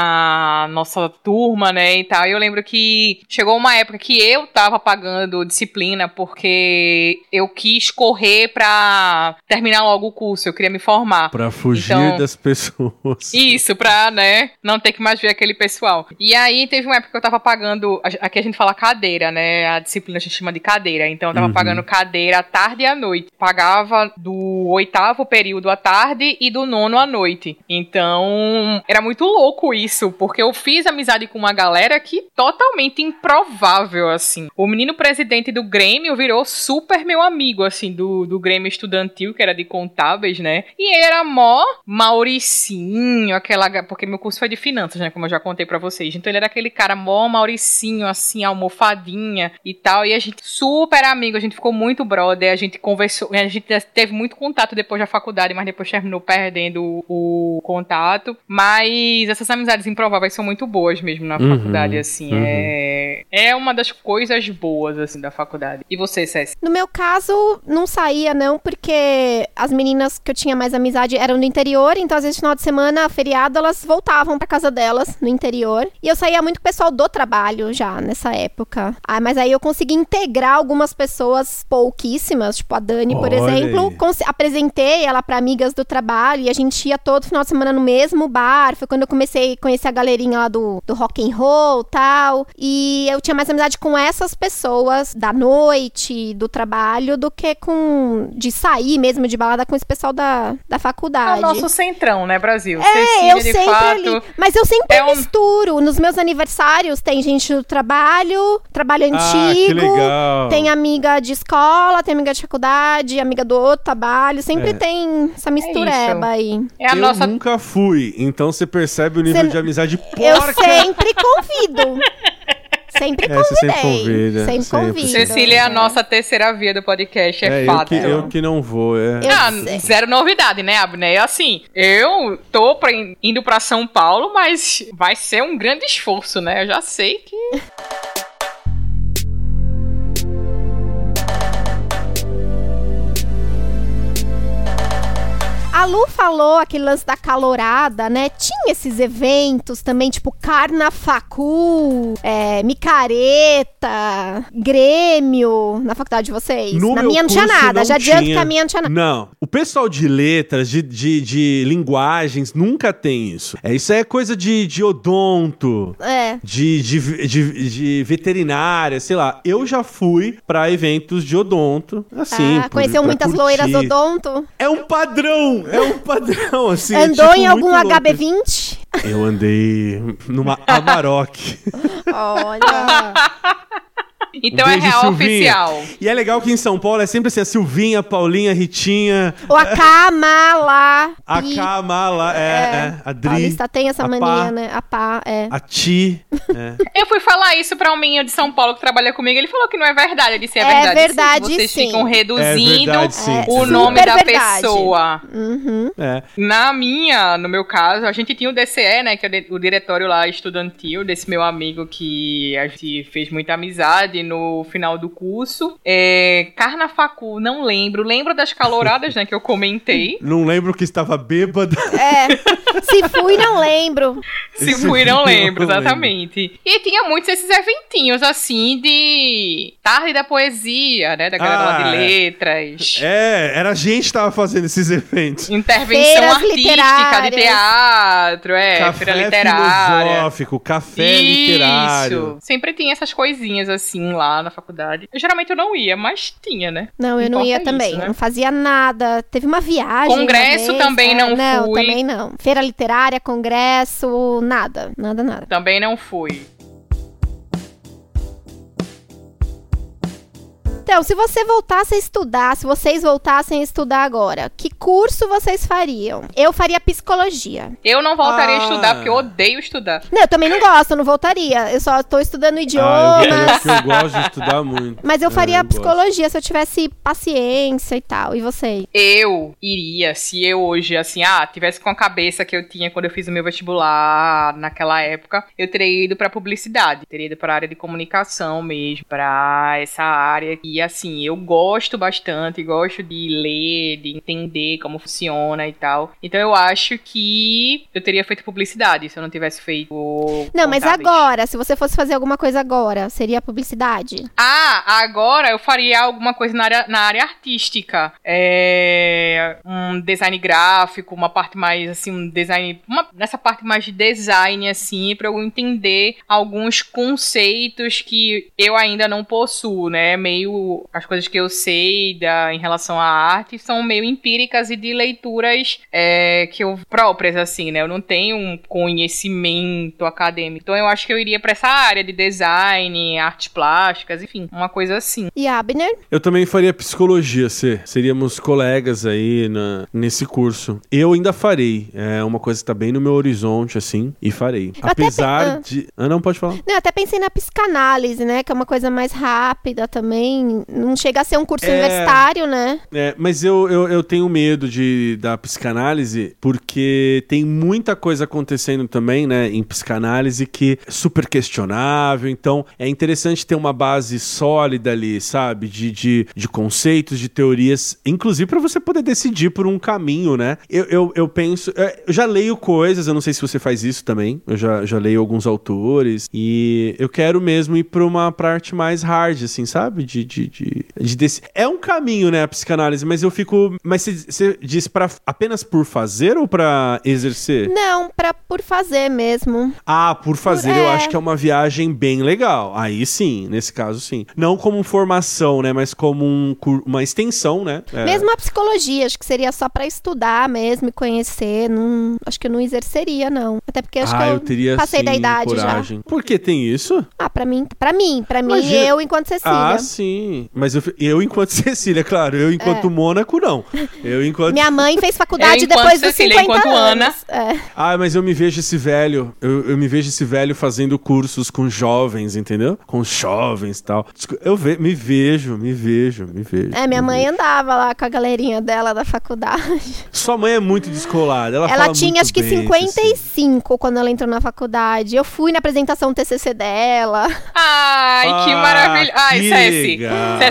nossa turma, né, e tal. E eu lembro que chegou uma época que eu tava pagando disciplina porque eu quis correr pra terminar logo o curso, eu queria me formar. Pra fugir então, das pessoas. Isso, pra, né, não ter que mais ver aquele pessoal. E aí teve uma época que eu tava pagando, aqui a gente fala cadeira, né, a disciplina a gente chama de cadeira, então eu tava uhum. pagando cadeira à tarde e à noite. Pagava do oitavo período à tarde e do nono à noite. Então, era muito louco isso, porque eu fiz amizade com uma galera que totalmente improvável, assim. O menino presidente do Grêmio virou super meu amigo, assim, do, do Grêmio estudantil, que era de contábeis, né? E ele era mó Mauricinho, aquela. Porque meu curso foi de finanças, né? Como eu já contei para vocês. Então ele era aquele cara mó Mauricinho, assim, almofadinha e tal. E a gente super amigo, a gente ficou muito brother, a gente conversou, a gente teve muito contato depois da faculdade, mas depois terminou perdendo o, o contato. Mas essas amizades improváveis são muito boas mesmo na uhum, faculdade, assim. Uhum. É, é uma das coisas boas, assim, da faculdade. E você, César? No meu caso, não saía, não, porque as meninas que eu tinha mais amizade eram do interior, então às vezes no final de semana, feriado, elas voltavam pra casa delas, no interior. E eu saía muito com o pessoal do trabalho já, nessa época. Ah, mas aí eu consegui integrar algumas pessoas pouquíssimas, tipo a Dani, por Olha exemplo. Apresentei ela para amigas do trabalho e a gente ia todo final de semana no mesmo bar. Foi quando eu comecei conhecer a galerinha lá do, do rock and roll tal. E eu tinha mais amizade com essas pessoas da noite, do trabalho, do que com de sair mesmo de balada com esse pessoal da, da faculdade. É o nosso centrão, né, Brasil? É, Cecília, eu sempre fato, ali. Mas eu sempre é misturo. Um... Nos meus aniversários tem gente do trabalho, trabalho ah, antigo, tem amiga de escola, tem amiga de faculdade, amiga do outro trabalho. Sempre é. tem essa mistureba é aí. É a eu nossa... nunca fui, então você percebe o nível Cê... de amizade porca. Eu sempre convido. Sempre convidei. É, sempre convida. Sempre, sempre convido. Cecília é a nossa terceira via do podcast, é, é fato. Eu que, eu que não vou, é. Ah, zero novidade, né, Abner? Assim, eu tô pra, indo pra São Paulo, mas vai ser um grande esforço, né? Eu já sei que... Lu falou aquele lance da calorada, né? Tinha esses eventos também, tipo Carnafacu, é, Micareta, Grêmio, na faculdade de vocês. No na minha não tinha nada, não já adianto que a minha não tinha nada. Não, o pessoal de letras, de, de, de linguagens, nunca tem isso. É, isso é coisa de, de odonto, é. de, de, de, de veterinária, sei lá. Eu já fui pra eventos de odonto, assim. Ah, conheceu muitas curtir. loiras odonto? É um padrão, é um padrão, assim. Andou tipo, em algum HB20? Eu andei numa Amarok. Olha. Então um é real Silvinha. oficial. E é legal que em São Paulo é sempre assim, a Silvinha, a Paulinha, a Ritinha. O a Kamala. A Kamala, é, é. é. A Dri. Paulista tem essa mania, pá, né? A pá, é. A Ti. É. Eu fui falar isso pra um menino de São Paulo que trabalha comigo, ele falou que não é verdade. Ele disse, é, é verdade. É verdade, sim. Vocês sim. ficam reduzindo é verdade, sim. o nome da verdade. pessoa. Uhum. É. Na minha, no meu caso, a gente tinha o DCE, né? Que é o diretório lá estudantil desse meu amigo que a gente fez muita amizade no final do curso. É, Carnafacu, não lembro. Lembro das caloradas, né, que eu comentei. Não lembro que estava bêbada. É. Se fui, não lembro. Se fui, não lembro, exatamente. Lembro. E tinha muitos esses eventinhos, assim, de tarde da poesia, né, da galera ah, lá de ah, letras. É, era a gente que tava fazendo esses eventos. Intervenção Feiras artística de teatro, é, café feira literária. filosófico, café Isso. literário. Sempre tinha essas coisinhas, assim, lá na faculdade. Eu, geralmente eu não ia, mas tinha, né? Não, eu não ia também. Isso, né? Não fazia nada. Teve uma viagem. Congresso vez, também é, não, não fui. Também não. Feira literária, congresso, nada. Nada, nada. Também não fui. Então, se você voltasse a estudar, se vocês voltassem a estudar agora, que curso vocês fariam? Eu faria psicologia. Eu não voltaria a Ah. estudar porque eu odeio estudar. Não, eu também não gosto, eu não voltaria. Eu só tô estudando Ah, idiomas. eu, eu, eu gosto de estudar muito. Mas eu É, faria gosto. psicologia se eu tivesse paciência e tal. E você? Eu iria, se eu hoje, assim, ah, tivesse com a cabeça que eu tinha quando eu fiz o meu vestibular naquela época, eu teria ido pra publicidade, teria ido pra área de comunicação mesmo, pra essa área. E assim, eu gosto bastante, gosto de ler, de entender como funciona e tal. Então eu acho que eu teria feito publicidade se eu não tivesse feito. Não, mas agora, se você fosse fazer alguma coisa agora, seria publicidade? Ah, agora eu faria alguma coisa na área, na área artística. É, um design gráfico, uma parte mais assim, um design. Uma, nessa parte mais de design, assim, pra eu entender alguns conceitos que eu ainda não possuo, né? Meio. As coisas que eu sei da, em relação à arte são meio empíricas e de leituras é, que eu próprias, assim, né? Eu não tenho um conhecimento acadêmico. Então eu acho que eu iria pra essa área de design, artes plásticas, enfim, uma coisa assim. E Abner? Eu também faria psicologia, C. Seríamos colegas aí na, nesse curso. Eu ainda farei. É uma coisa que tá bem no meu horizonte, assim, e farei. pe- Apesar ah. de. Ah, não, pode falar. Não, eu até pensei na psicanálise, né? Que é uma coisa mais rápida também. Não chega a ser um curso É. universitário, né? É, mas eu, eu, eu tenho medo de, da psicanálise porque tem muita coisa acontecendo também, né, em psicanálise que é super questionável. Então é interessante ter uma base sólida ali, sabe? De, de, de conceitos, de teorias, inclusive para você poder decidir por um caminho, né? Eu, eu, eu penso. é, Eu já leio coisas, eu não sei se você faz isso também. Eu já, já leio alguns autores e eu quero mesmo ir pra uma parte mais hard, assim, sabe? De, de, de, de desse... É um caminho, né, a psicanálise, mas eu fico. Mas você- diz pra, apenas por fazer ou pra exercer? Não, pra, por fazer mesmo. Ah, por fazer, Por- eu é. acho que é uma viagem bem legal. Aí sim, nesse caso sim. Não como formação, né, mas como um, uma extensão, né? É. Mesmo a psicologia, acho que seria só pra estudar mesmo e conhecer. Não, acho que eu não exerceria, não. Até porque acho ah, que eu, eu teria passei sim, da idade já. coragem. Por que tem isso? Ah, pra mim, pra mim, pra mim, Imagina- eu enquanto Cecília. Ah, sim. Mas eu, eu enquanto Cecília, claro. Eu enquanto É. Mônaco, não. Eu enquanto. Minha mãe fez faculdade Eu depois dos Cecília, 50 enquanto anos. Ana. É. Ah, mas eu me vejo esse velho. Eu, eu me vejo esse velho fazendo cursos com jovens, entendeu? Com jovens e tal. Eu ve- me vejo, me vejo, me vejo. É, minha mãe vejo. andava lá com a galerinha dela da faculdade. Sua mãe é muito descolada. Ela, Ela fala tinha muito acho que bem, Cecília. 55 quando ela entrou na faculdade. Eu fui na apresentação do TCC dela. Ai, que Ah, maravilha. Ai, que Ceci.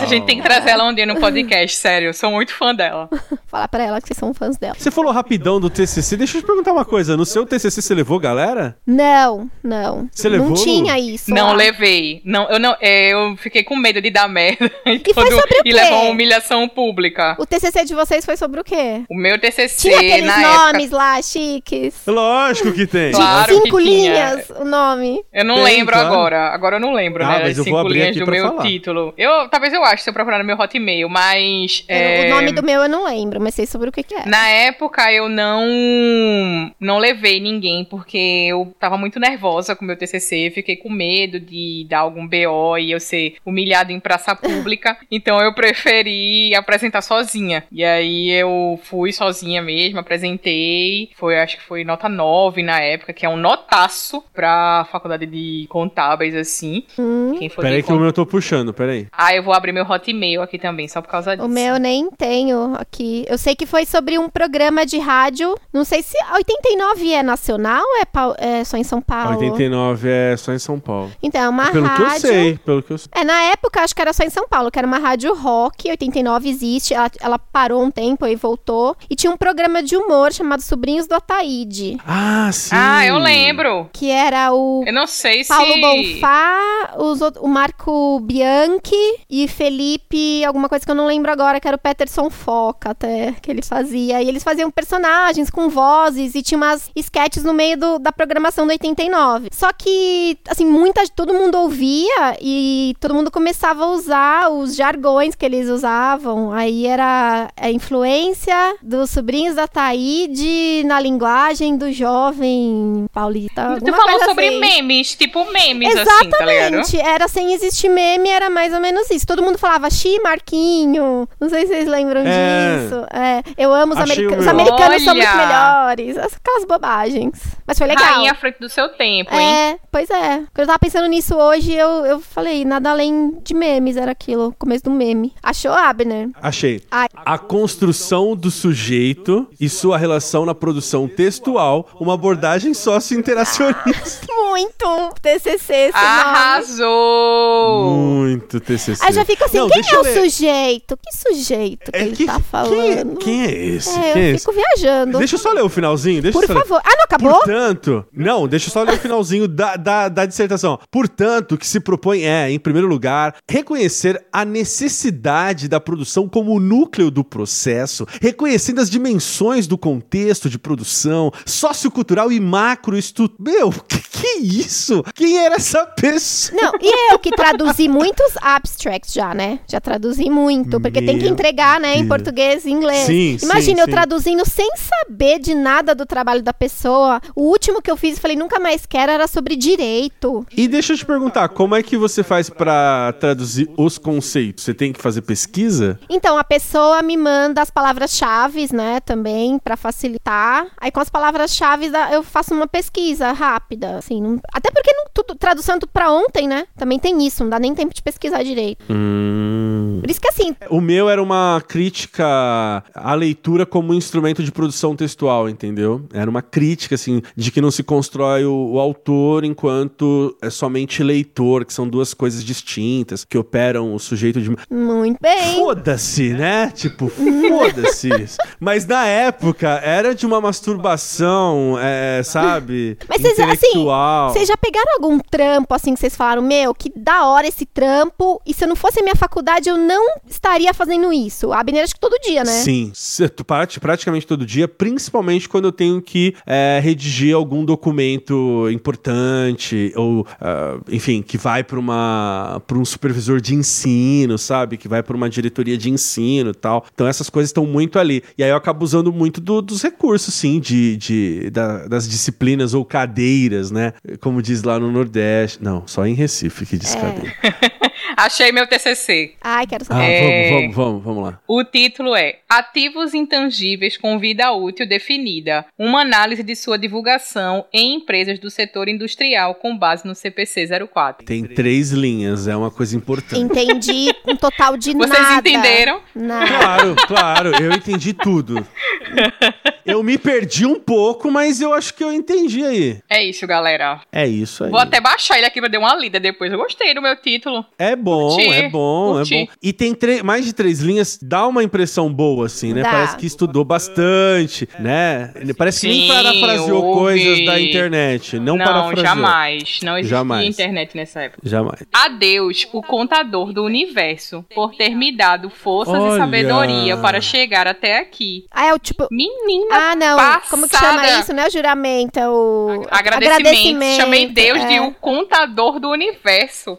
A gente tem que trazer ela um dia no podcast, sério. Eu sou muito fã dela. Falar pra ela que vocês são fãs dela. Você falou rapidão do TCC. Deixa eu te perguntar uma coisa. No seu TCC você levou galera? Não, não. Você Não levou? tinha isso. Não lá. levei. Não, eu não, é, eu fiquei com medo de dar merda e, foi sobre o e quê? levar uma humilhação pública. O TCC de vocês foi sobre o quê? O meu TCC Tinha aqueles na nomes época, lá, chiques. Lógico que tem. Claro Cinco que tinha. linhas, o nome. eu não Tem, lembro claro. agora. Agora eu não lembro, Ah, né? As eu vou cinco abrir linhas aqui do meu falar. título. Eu, talvez eu ache se eu procurar no meu Hotmail, mas Eu- é, O nome do meu eu não lembro, mas sei sobre o que, que é. Na época eu não não levei ninguém porque eu tava muito nervosa com o meu TCC, fiquei com medo de dar algum BO e eu ser humilhado em praça pública, então eu preferi apresentar sozinha. E aí eu fui sozinha mesmo, apresentei, foi acho que foi nota 9 na época, que é um notaço pra faculdade de contábeis assim. Hum, Quem for Peraí que o meu eu tô puxando, peraí. Ah, eu vou abrir meu Hotmail aqui também, só por causa disso. o meu eu nem tenho aqui. Eu sei que foi sobre um programa de rádio. Não sei se 89 é nacional ou é, é só em São Paulo? 89 é só em São Paulo. Então, é uma pelo rádio. que eu sei, pelo que eu sei. É, na época acho que era só em São Paulo, que era uma rádio rock, 89 existe, ela, ela parou um tempo e voltou. E tinha um programa de humor chamado Sobrinhos do Ataíde, Ah, sim. Ah, eu lembro. que era o Eu não sei Paulo se Bonfá, os o Marco Bianchi e Felipe, alguma coisa que eu não lembro agora, que era o Peterson Foca até, que ele fazia. E eles faziam personagens com vozes e tinha umas sketches no meio do- da programação do 89. Só que, assim, muita, todo mundo ouvia e todo mundo começava a usar os jargões que eles usavam. Aí era a influência dos sobrinhos da Taíde na linguagem do jovem paulista. Tu falou sobre assim. memes, tipo memes, assim, tá ligado? Exatamente. Era sem existir meme, era mais ou menos isso. Isso. Todo mundo falava Xi Marquinho. Não sei se vocês lembram É. disso. É, eu amo os Achei americanos. Os americanos são muito melhores. Aquelas bobagens. Mas foi legal. Rainha à frente do seu tempo, hein? É, pois é. Quando eu tava pensando nisso hoje, eu, eu falei, nada além de memes era aquilo, começo do meme. Achou, Abner? Achei. Ai. A construção do sujeito e sua relação na produção textual, uma abordagem sócio-interacionista. Muito TCC. Arrasou! Muito TCC. Aí já fico assim, Não, quem é o ler. sujeito? Que sujeito que É ele que- tá falando? quem é esse? É, Quem é eu esse? fico viajando. Deixa eu só ler o finalzinho. Deixa Por só ler. favor. Ah, não acabou? Portanto, não, deixa eu só ler o finalzinho da, da, da dissertação. Portanto, o que se propõe é, em primeiro lugar, reconhecer a necessidade da produção como o núcleo do processo, reconhecendo as dimensões do contexto de produção, sociocultural e macro estu... Meu, que, que isso? Quem era essa pessoa? Não, e eu que traduzi muitos abstracts já, né? Já traduzi muito, porque tem que Meu entregar, né, em Deus. português e inglês. Sim, Imagina sim, eu sim. traduzindo sem saber de nada do trabalho da pessoa. O último que eu fiz, falei, nunca mais quero, era sobre direito. E deixa eu te perguntar, como é que você faz pra traduzir os conceitos? Você tem que fazer pesquisa? Então, a pessoa me manda as palavras-chave, né, também, pra facilitar. Aí, com as palavras-chave, eu faço uma pesquisa rápida, assim. não- Até porque não, tudo, tradução tudo pra ontem, né? Também tem isso, não dá nem tempo de pesquisar direito. Hum. Por isso que, assim, O meu era uma crítica à leitura como instrumento de produção textual, entendeu? Era uma crítica, assim, de que não se constrói o, o autor enquanto é somente leitor, que são duas coisas distintas, que operam o sujeito de. muito bem. Foda-se, né? Tipo, foda-se. Mas na época era de uma masturbação, é, sabe? Mas vocês, assim, vocês já pegaram algum trampo, assim, que vocês falaram, meu, que da hora esse trampo, e se não fosse a minha faculdade, eu não estaria fazendo isso? A Abner, acho que todo dia, né? Sim, se- tu parte praticamente todo dia, principalmente quando eu tenho que é, redigir algum documento importante, ou, ah, enfim, que vai para uma para um supervisor de ensino, sabe? Que vai para uma diretoria de ensino e tal. Então essas coisas estão muito ali. E aí eu acabo usando muito do- dos recursos, sim, de, de, da- das disciplinas ou cadeiras, né? Como diz lá no Nordeste. Não, só em Recife que diz É. cadeira. Achei meu TCC. Ai, quero Ah, saber. É. vamos, vamos, vamos, vamos lá. O título é Ativos Intangíveis com Vida Útil Definida. Uma análise de sua divulgação em empresas do setor industrial com base no CPC 04. Tem três linhas, é uma coisa importante. Entendi um total de Vocês nada. entenderam? Nada. Claro, claro, eu entendi tudo. Eu me perdi um pouco, mas eu acho que eu entendi aí. É isso, galera. É isso aí. Vou até baixar ele aqui pra dar uma lida depois. Eu gostei do meu título. É bom, Curti, é bom, curti. é bom. E tem mais de três linhas, dá uma impressão boa, assim, né? Dá. Parece que estudou bastante, né? Parece que nem Sim, parafraseou houve. coisas da internet. Não, Não, parafraseou. jamais. Não existia Jamais. internet nessa época. Jamais. Adeus, o contador do universo, por ter me dado forças Olha. e sabedoria para chegar até aqui. Ah, é o tipo... Menina, Ah, não. Como que chama passada. isso? Não é o juramento, é o... agradecimento. Chamei Deus é. de o contador do universo.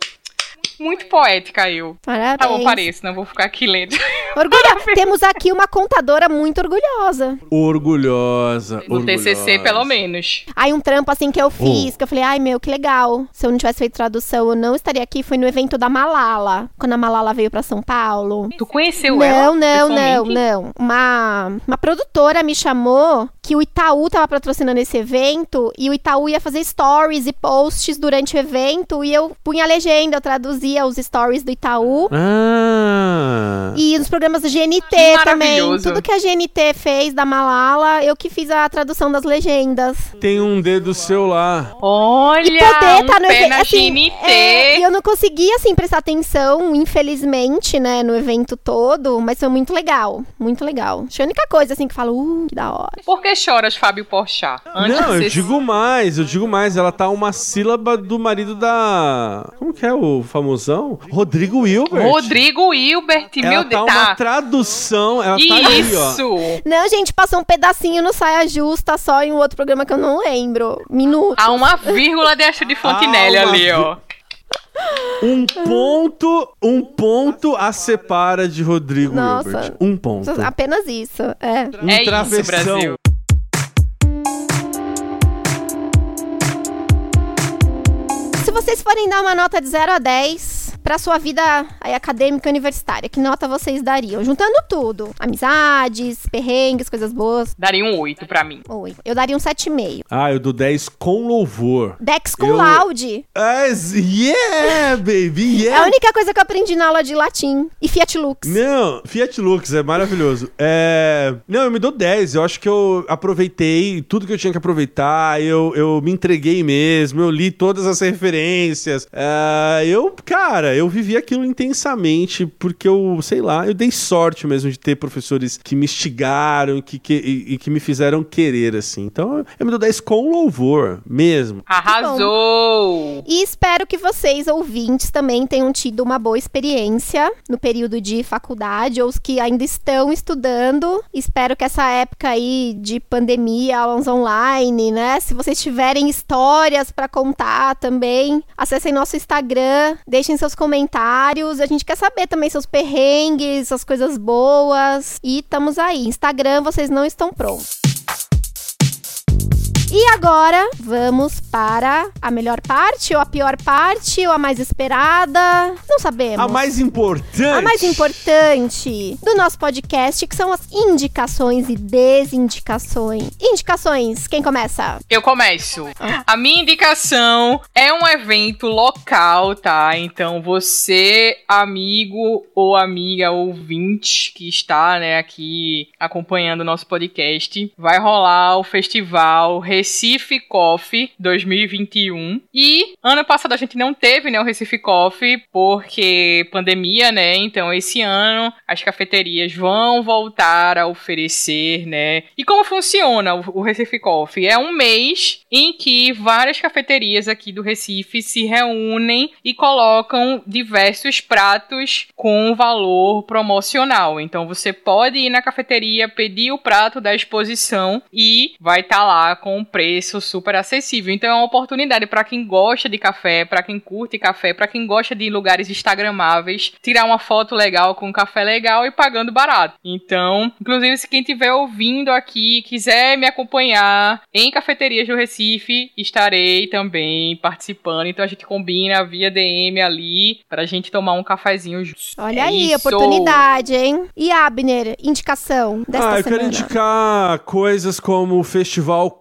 Muito poética eu. Parabéns. Tá bom, pareço, não vou ficar aqui lendo. Orgulho... Temos aqui uma contadora muito orgulhosa. Orgulhosa. No TCC, orgulhosa. pelo menos. Aí um trampo assim que eu fiz, Oh. que eu falei, ai meu, que legal. Se eu não tivesse feito tradução, eu não estaria aqui. Foi no evento da Malala, quando a Malala veio pra São Paulo. Tu conheceu ela? Não, não, não, pessoalmente? não. Uma, uma produtora me chamou que o Itaú tava patrocinando esse evento e o Itaú ia fazer stories e posts durante o evento e eu punha a legenda, eu traduzia os stories do Itaú. Ah. E nos programas do GNT também. Tudo que a GNT fez da Malala, eu que fiz a tradução das legendas. Tem um dedo seu lá. Olha, E poder um tá no pé evento. na Assim, GNT. é, e eu não consegui, assim, prestar atenção, infelizmente, né, no evento todo, mas foi muito legal. Muito legal. Acho que a única coisa, assim, que eu falo, uh, que da hora. Por que choras, Fábio Porchat? Antes Não, eu ser- digo mais, eu digo mais. Ela tá uma sílaba do marido da. Como que é o Rodrigo Wilbert. Rodrigo Hilbert, Ela meu tá Deus. uma Tá. tradução. Ela tá ali, ó. Isso! Não, gente, passou um pedacinho no Saia Justa só em um outro programa que eu não lembro. Minuto. Há uma vírgula de Fontinelli Ah, uma ali, ó. Um ponto, um ponto a separa de Rodrigo Nossa. Hilbert. Um ponto. Apenas isso, é. Um é travessão. isso, Brasil. Vocês forem dar uma nota de 0 a 10 pra sua vida aí, acadêmica universitária, que nota vocês dariam? Juntando tudo. Amizades, perrengues, coisas boas. Daria um 8 pra mim. Oi. Eu daria um 7,5. Ah, eu dou 10 com louvor. Dex com Eu- laude. Ah, yeah, baby, É a yeah! única coisa que eu aprendi na aula de latim. E Fiat Lux. Não, Fiat Lux é maravilhoso. É... Não, eu me dou 10. Eu acho que eu aproveitei tudo que eu tinha que aproveitar. Eu, eu me entreguei mesmo. Eu li todas as referências. É, Eu, cara, eu vivi aquilo intensamente porque eu, sei lá, eu dei sorte mesmo de ter professores que me instigaram que, que, e, e que me fizeram querer, assim. Então, eu me dou 10 com louvor mesmo. Arrasou! E espero que vocês, ouvintes, também tenham tido uma boa experiência no período de faculdade, ou os que ainda estão estudando. Espero que essa época aí de pandemia, aulas online, né? Se vocês tiverem histórias pra contar também, acessem nosso Instagram, deixem seus comentários. A gente quer saber também seus perrengues, as coisas boas. E estamos aí. Instagram, vocês não estão prontos. E agora, vamos para a melhor parte, ou a pior parte, ou a mais esperada. Não sabemos. A mais importante. A mais importante do nosso podcast, que são as indicações e desindicações. Indicações, quem começa? Eu começo. A minha indicação é um evento local, tá? Então você, amigo ou amiga ouvinte que está, né, aqui acompanhando o nosso podcast, vai rolar o festival Recife Coffee 2021. E ano passado a gente não teve, né, o Recife Coffee porque pandemia, né? Então esse ano as cafeterias vão voltar a oferecer, né? E como funciona o, Recife Coffee? É um mês em que várias cafeterias aqui do Recife se reúnem e colocam diversos pratos com valor promocional. Então você pode ir na cafeteria, pedir o prato da exposição e vai estar lá com preço super acessível. Então é uma oportunidade para quem gosta de café, para quem curte café, para quem gosta de lugares instagramáveis, tirar uma foto legal com um café legal e pagando barato. Então, inclusive se quem estiver ouvindo aqui quiser me acompanhar em cafeterias do Recife, estarei também participando. Então a gente combina via DM ali pra gente tomar um cafezinho junto. Olha É aí, isso. oportunidade, hein? E Abner, indicação desta Ah, eu semana. quero indicar coisas como o Festival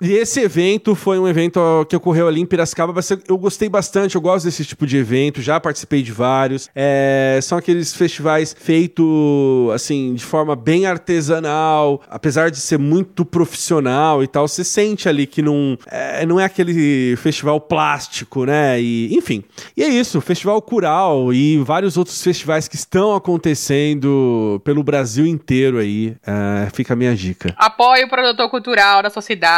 E esse evento foi um evento que ocorreu ali em Piracicaba. Eu gostei bastante, eu gosto desse tipo de evento, já participei de vários. É, são aqueles festivais feitos, assim, de forma bem artesanal, apesar de ser muito profissional e tal. Você sente ali que não é, não é aquele festival plástico, né? E, enfim. E é isso, Festival Cural e vários outros festivais que estão acontecendo pelo Brasil inteiro aí. É, fica a minha dica. Apoie o produtor cultural da sua cidade.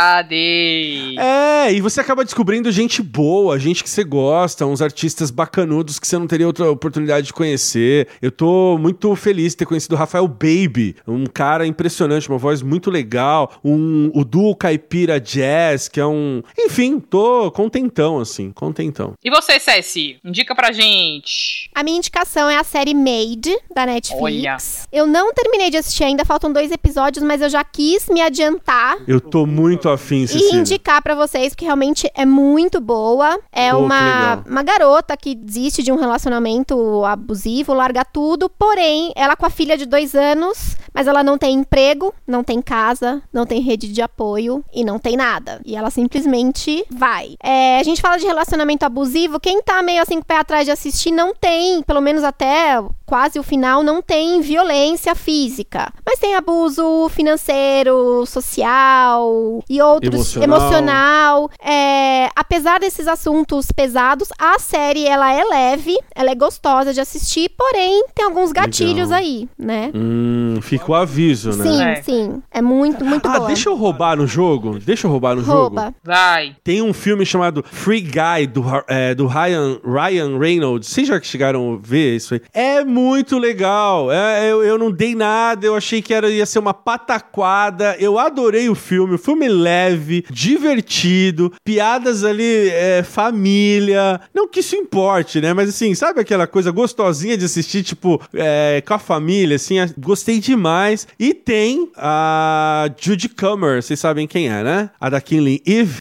É, e você acaba descobrindo gente boa, gente que você gosta, uns artistas bacanudos que você não teria outra oportunidade de conhecer. Eu tô muito feliz de ter conhecido o Rafael Baby, um cara impressionante, uma voz muito legal, um, o duo Caipira Jazz, que é um... Enfim, tô contentão, assim, contentão. E você, Ceci? Indica pra gente. A minha indicação é a série Made, da Netflix. Olha. Eu não terminei de assistir ainda, faltam dois episódios, mas eu já quis me adiantar Eu tô muito afim, e Cecília. indicar pra vocês, porque realmente é muito boa. É uma, uma garota que desiste de um relacionamento abusivo, larga tudo, porém, ela com a filha de dois anos, mas ela não tem emprego, não tem casa, não tem rede de apoio e não tem nada. E ela simplesmente vai. É, a gente fala de relacionamento abusivo, quem tá meio assim com o pé atrás de assistir não tem, pelo menos até quase o final, não tem violência física. Mas tem abuso financeiro, social e outros Emocional. emocional. É, apesar desses assuntos pesados, a série ela é leve, ela é gostosa de assistir, porém tem alguns gatilhos Legal. aí, né? Hum, fica o aviso, né? Sim, É. sim. É muito, muito Ah, boa. deixa eu roubar no jogo? Deixa eu roubar no jogo? Rouba. Vai. Tem um filme chamado Free Guy, do, é, do Ryan, Ryan Reynolds. Vocês já chegaram a ver isso aí? É muito legal. É, eu, eu não dei nada, eu achei que era, ia ser uma pataquada. Eu adorei o filme. O filme leve, divertido, piadas ali, é, família. Não que isso importe, né? Mas assim, sabe aquela coisa gostosinha de assistir, tipo, é, com a família, assim? Gostei demais. E tem a Judy Comer, vocês sabem quem é, né? A da Killing Eve.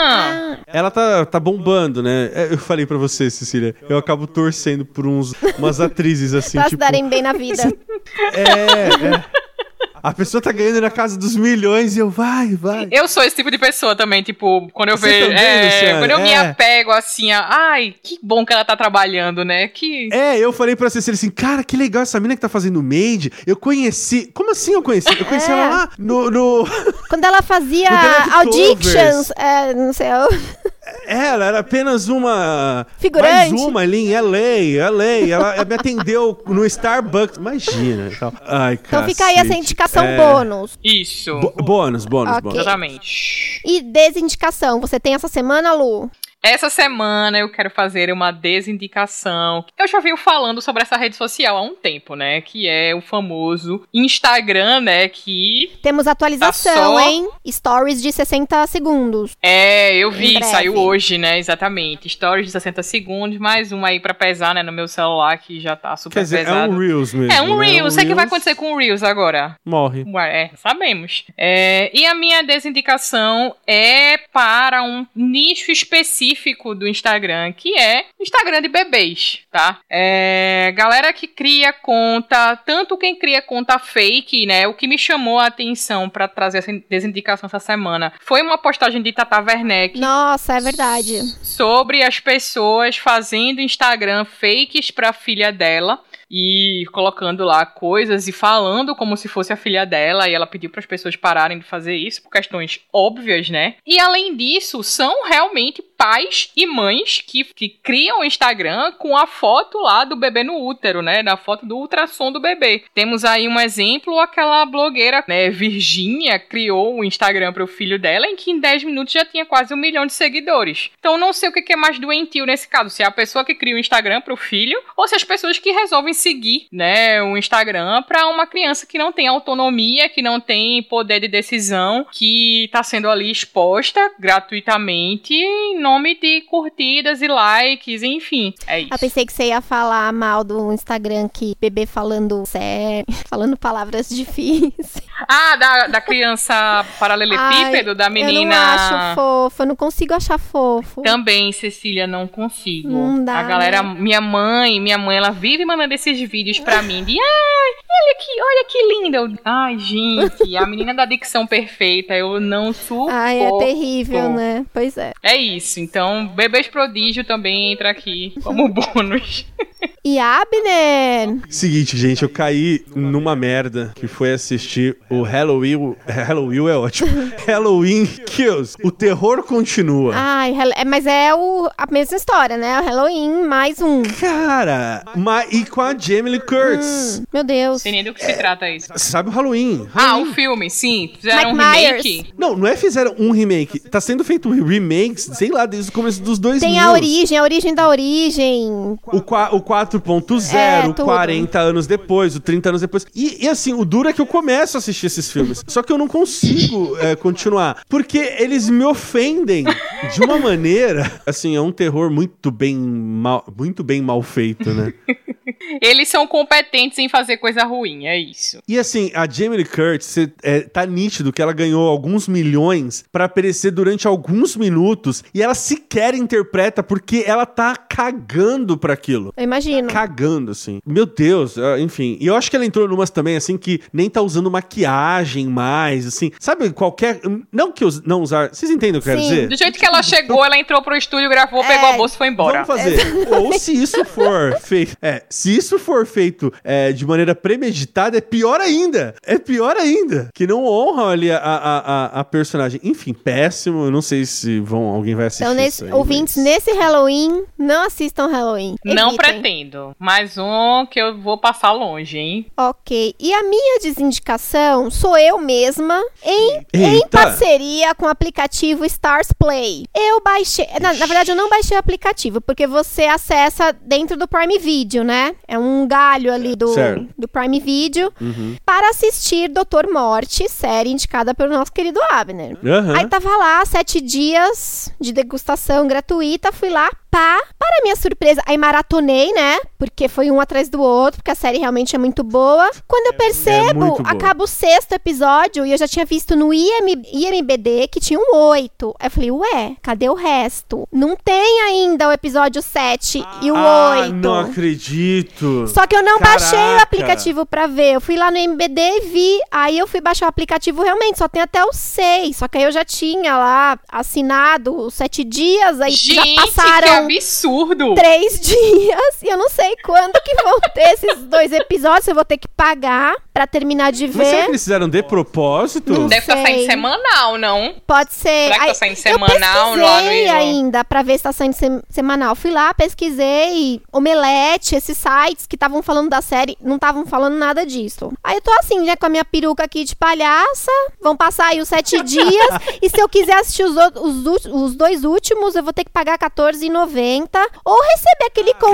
Ah, Ela tá, tá bombando, né? É, Eu falei pra você, Cecília. Eu acabo torcendo por uns, umas atrizes assim, pra se tipo. darem bem na vida. É, é. A pessoa tá ganhando na casa dos milhões e eu, vai, vai. Eu sou esse tipo de pessoa também, tipo, quando eu Você vejo. também, É, Luciana? quando eu me É. apego assim, a, ai, que bom que ela tá trabalhando, né? Que. É, eu falei pra Cecília assim, cara, que legal essa mina que tá fazendo Made. Eu conheci. Como assim eu conheci? Eu conheci É. ela lá no. no... Quando ela fazia Audictions, é, não sei, eu- ela era apenas uma. Figurante. Mais uma ali em LA, LA. Ela, ela me atendeu no Starbucks. Imagina. e tal. Ai, então fica aí essa cacete. indicação É. bônus. Isso. Bônus, bônus, Ok. bônus. Exatamente. E desindicação, você tem essa semana, Lu? Essa semana eu quero fazer uma desindicação. Eu já venho falando sobre essa rede social há um tempo, né? Que é o famoso Instagram, né? Que Temos atualização, Tá só- hein? Stories de 60 segundos. é, eu vi, saiu hoje, né? Exatamente. Stories de 60 segundos, mais um aí pra pesar, né? No meu celular que já tá super Quer dizer, é pesado. um Reels mesmo. É um né? Reels. O que vai acontecer com o Reels agora? Morre. É, sabemos. É, e a minha desindicação é para um nicho específico do Instagram, que é Instagram de bebês, tá? É, galera que cria conta, tanto quem cria conta fake, né? O que me chamou a atenção para trazer essa desindicação essa semana foi uma postagem de Tata Werneck Nossa, é verdade. sobre as pessoas fazendo Instagram fakes pra filha dela e colocando lá coisas e falando como se fosse a filha dela e ela pediu para as pessoas pararem de fazer isso por questões óbvias, né? E além disso, são realmente pais e mães que, que criam o Instagram com a foto lá do bebê no útero, né? Na foto do ultrassom do bebê. Temos aí um exemplo, aquela blogueira, né, Virgínia, criou o Instagram para o filho dela em que em 10 minutos já tinha quase um milhão de seguidores. Então não sei o que é mais doentio nesse caso, se é a pessoa que cria o Instagram para o filho ou se as pessoas que resolvem seguir, né, o Instagram para uma criança que não tem autonomia, que não tem poder de decisão, que tá sendo ali exposta gratuitamente em nome de curtidas e likes, enfim. É isso. Eu pensei que você ia falar mal do Instagram que bebê falando sério, falando palavras difíceis. Ah, da, da criança paralelepípedo, Ai, da menina. Eu não acho fofo, eu não consigo achar fofo. Também, Cecília, não consigo. Não dá, a galera, né? minha mãe, minha mãe, ela vive mandando esses vídeos pra mim de ai, olha que, olha que linda. Ai, gente, a menina da dicção perfeita, eu não suporto. Ai, é terrível, né? Pois é. É isso. Então, bebês prodígio também entra aqui como bônus. E Abner? Seguinte, gente, eu caí numa merda que foi assistir o Halloween. Halloween é ótimo. Halloween Kills. O terror continua. Ai, é, mas é o, a mesma história, né? O Halloween mais um. Cara, ma- e com a Jamie Lee Curtis. Hum, meu Deus. Sem nem do que se trata isso. Sabe o Halloween? Ah, o filme, sim. Fizeram um Mike remake. Myers. Não, não é fizeram um remake. Tá sendo feito remakes, sei lá, desde o começo dos dois Tem a origem, a origem da origem. O, qua- o 4.0, É, o tudo. 40 anos depois, o 30 anos depois. E, e, assim, o duro é que eu começo a assistir esses filmes. Só que eu não consigo é, continuar. Porque eles me ofendem de uma maneira. Assim, é um terror muito bem mal, muito bem mal feito, né? Eles são competentes em fazer coisa ruim, é isso. E assim, a Jamie Lee Curtis, cê- é, tá nítido que ela ganhou alguns milhões pra aparecer durante alguns minutos e ela sequer interpreta porque ela tá cagando pra aquilo. Eu imagino. Cagando, assim. Meu Deus, ah, enfim. E eu acho que ela entrou numas também, assim, que nem tá usando maquiagem mais, assim. Sabe, qualquer. Não que us- não usar. Vocês entendem o que eu quero Sim. dizer? Do jeito que ela chegou, ela entrou pro estúdio, gravou, pegou É, a bolsa e foi embora. Vamos fazer. Ou se isso for feito. É, se isso for feito é, de maneira premeditada, é pior ainda. É pior ainda. Que não honra ali a, a, a, a personagem. Enfim, péssimo. Eu não sei se vão, alguém vai assistir. Então, isso nesse, aí, ouvintes, mas- nesse Halloween, não assistam Halloween. Não Evitem. pretendo. Mais um que eu vou passar longe, hein? Ok. E a minha desindicação sou eu mesma em, em parceria com o aplicativo Stars Play. Eu baixei. Na, na verdade, eu não baixei o aplicativo, porque você acessa dentro do Prime Video, né? É um galho ali do, Certo. do Prime Video Uhum. para assistir Doutor Morte, série indicada pelo nosso querido Abner. Aham. Aí tava lá, sete dias de degustação gratuita, fui lá, Pá, para minha surpresa, aí maratonei, né? Porque foi um atrás do outro, porque a série realmente é muito boa. Quando eu percebo, muito boa. acaba o sexto episódio e eu já tinha visto no IM, IMBD que tinha um oito. Aí eu falei, ué, cadê o resto? Não tem ainda o episódio 7 e o Ah, 8. não acredito. Só que eu não baixei o Caraca. aplicativo pra ver. Eu fui lá no MBD e vi. Aí eu fui baixar o aplicativo realmente, só tem até o 6. Só que aí eu já tinha lá assinado os 7 dias, aí já Gente, passaram que absurdo! três dias e eu não sei quando que vão ter esses dois episódios. Eu vou ter que pagar pra terminar de Mas será que ver. eles fizeram de propósito? Não Deve estar saindo semanal, não? Pode ser. Será que tá Aí, saindo eu semanal pesquisei lá no- ainda pra ver se tá saindo sem- semanal. Fui lá, pesquisei Omelete, esses sites que estavam falando da série, não estavam falando nada disso. Aí eu tô assim, né, com a minha peruca aqui de palhaça. Vão passar aí os sete dias. e se eu quiser assistir os, os, os dois últimos, eu vou ter que pagar R$14,90. Ou receber aquele convite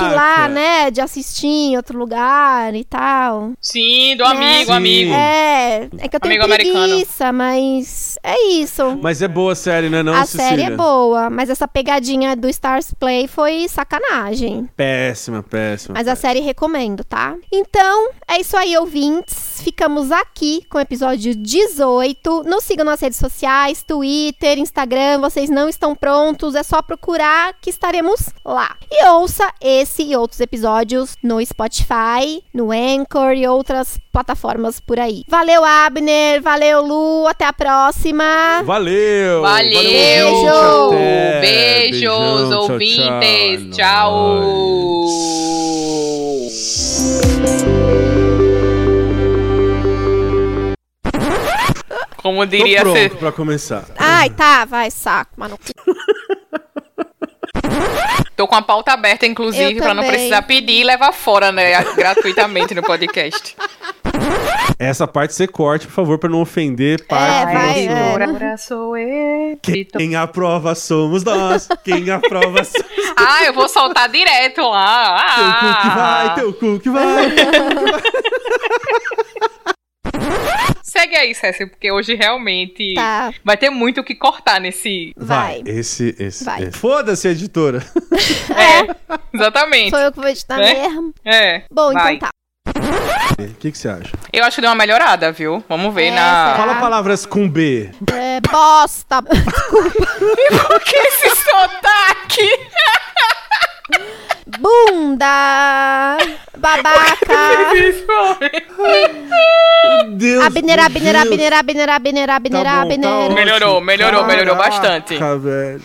Caraca. lá, né, de assistir em outro lugar e tal. Sim, do Né? amigo, Sim. amigo. É, é que eu tenho Amigo americano. preguiça, mas é isso. Mas é boa a série, né, não, a Cecília? série é boa, mas essa pegadinha do Stars Play foi sacanagem. Péssima, péssima. Mas a série recomendo, tá? Então, é isso aí, ouvintes. Ficamos aqui com o episódio 18. Nos sigam nas redes sociais, Twitter, Instagram. Vocês não estão prontos, é só procurar que estaremos lá. E ouça esse e outros episódios no Spotify, no Anchor e outras plataformas por aí. Valeu, Abner. Valeu, Lu. Até a próxima. Valeu! Valeu! Beijo! Beijos, Beijão, tchau, ouvintes! tchau. Tchau! Como Tô diria pronto ser. pra começar. Ai, tá, vai, saco, mano. Tô com a pauta aberta, inclusive, pra não precisar pedir e levar fora, né? Gratuitamente no podcast. Essa parte você corte, por favor, pra não ofender parte É, do vai, nosso... é. Agora sou eu. Quem aprova somos nós. Quem aprova somos Ah, eu vou soltar direto lá. Teu cu que Ah. vai, teu cu que vai. Segue aí, Cécia, porque hoje realmente Tá. vai ter muito o que cortar nesse. Vai. Esse, esse. Vai. esse. Foda-se, editora. É, exatamente. Sou eu que vou editar Né? mesmo. É. Bom, vai. então tá. O que, que você acha? Eu acho que deu uma melhorada, viu? Vamos ver É, na. será? Fala palavras com B. É, bosta. Por que esse sotaque? Bunda. Babaca. Meu Deus. Abner, meu Abner, Deus. Abner, Abner, Abner, Abner, Tá bom, tá Abner. ótimo. Melhorou, melhorou, melhorou Caraca, bastante. velho.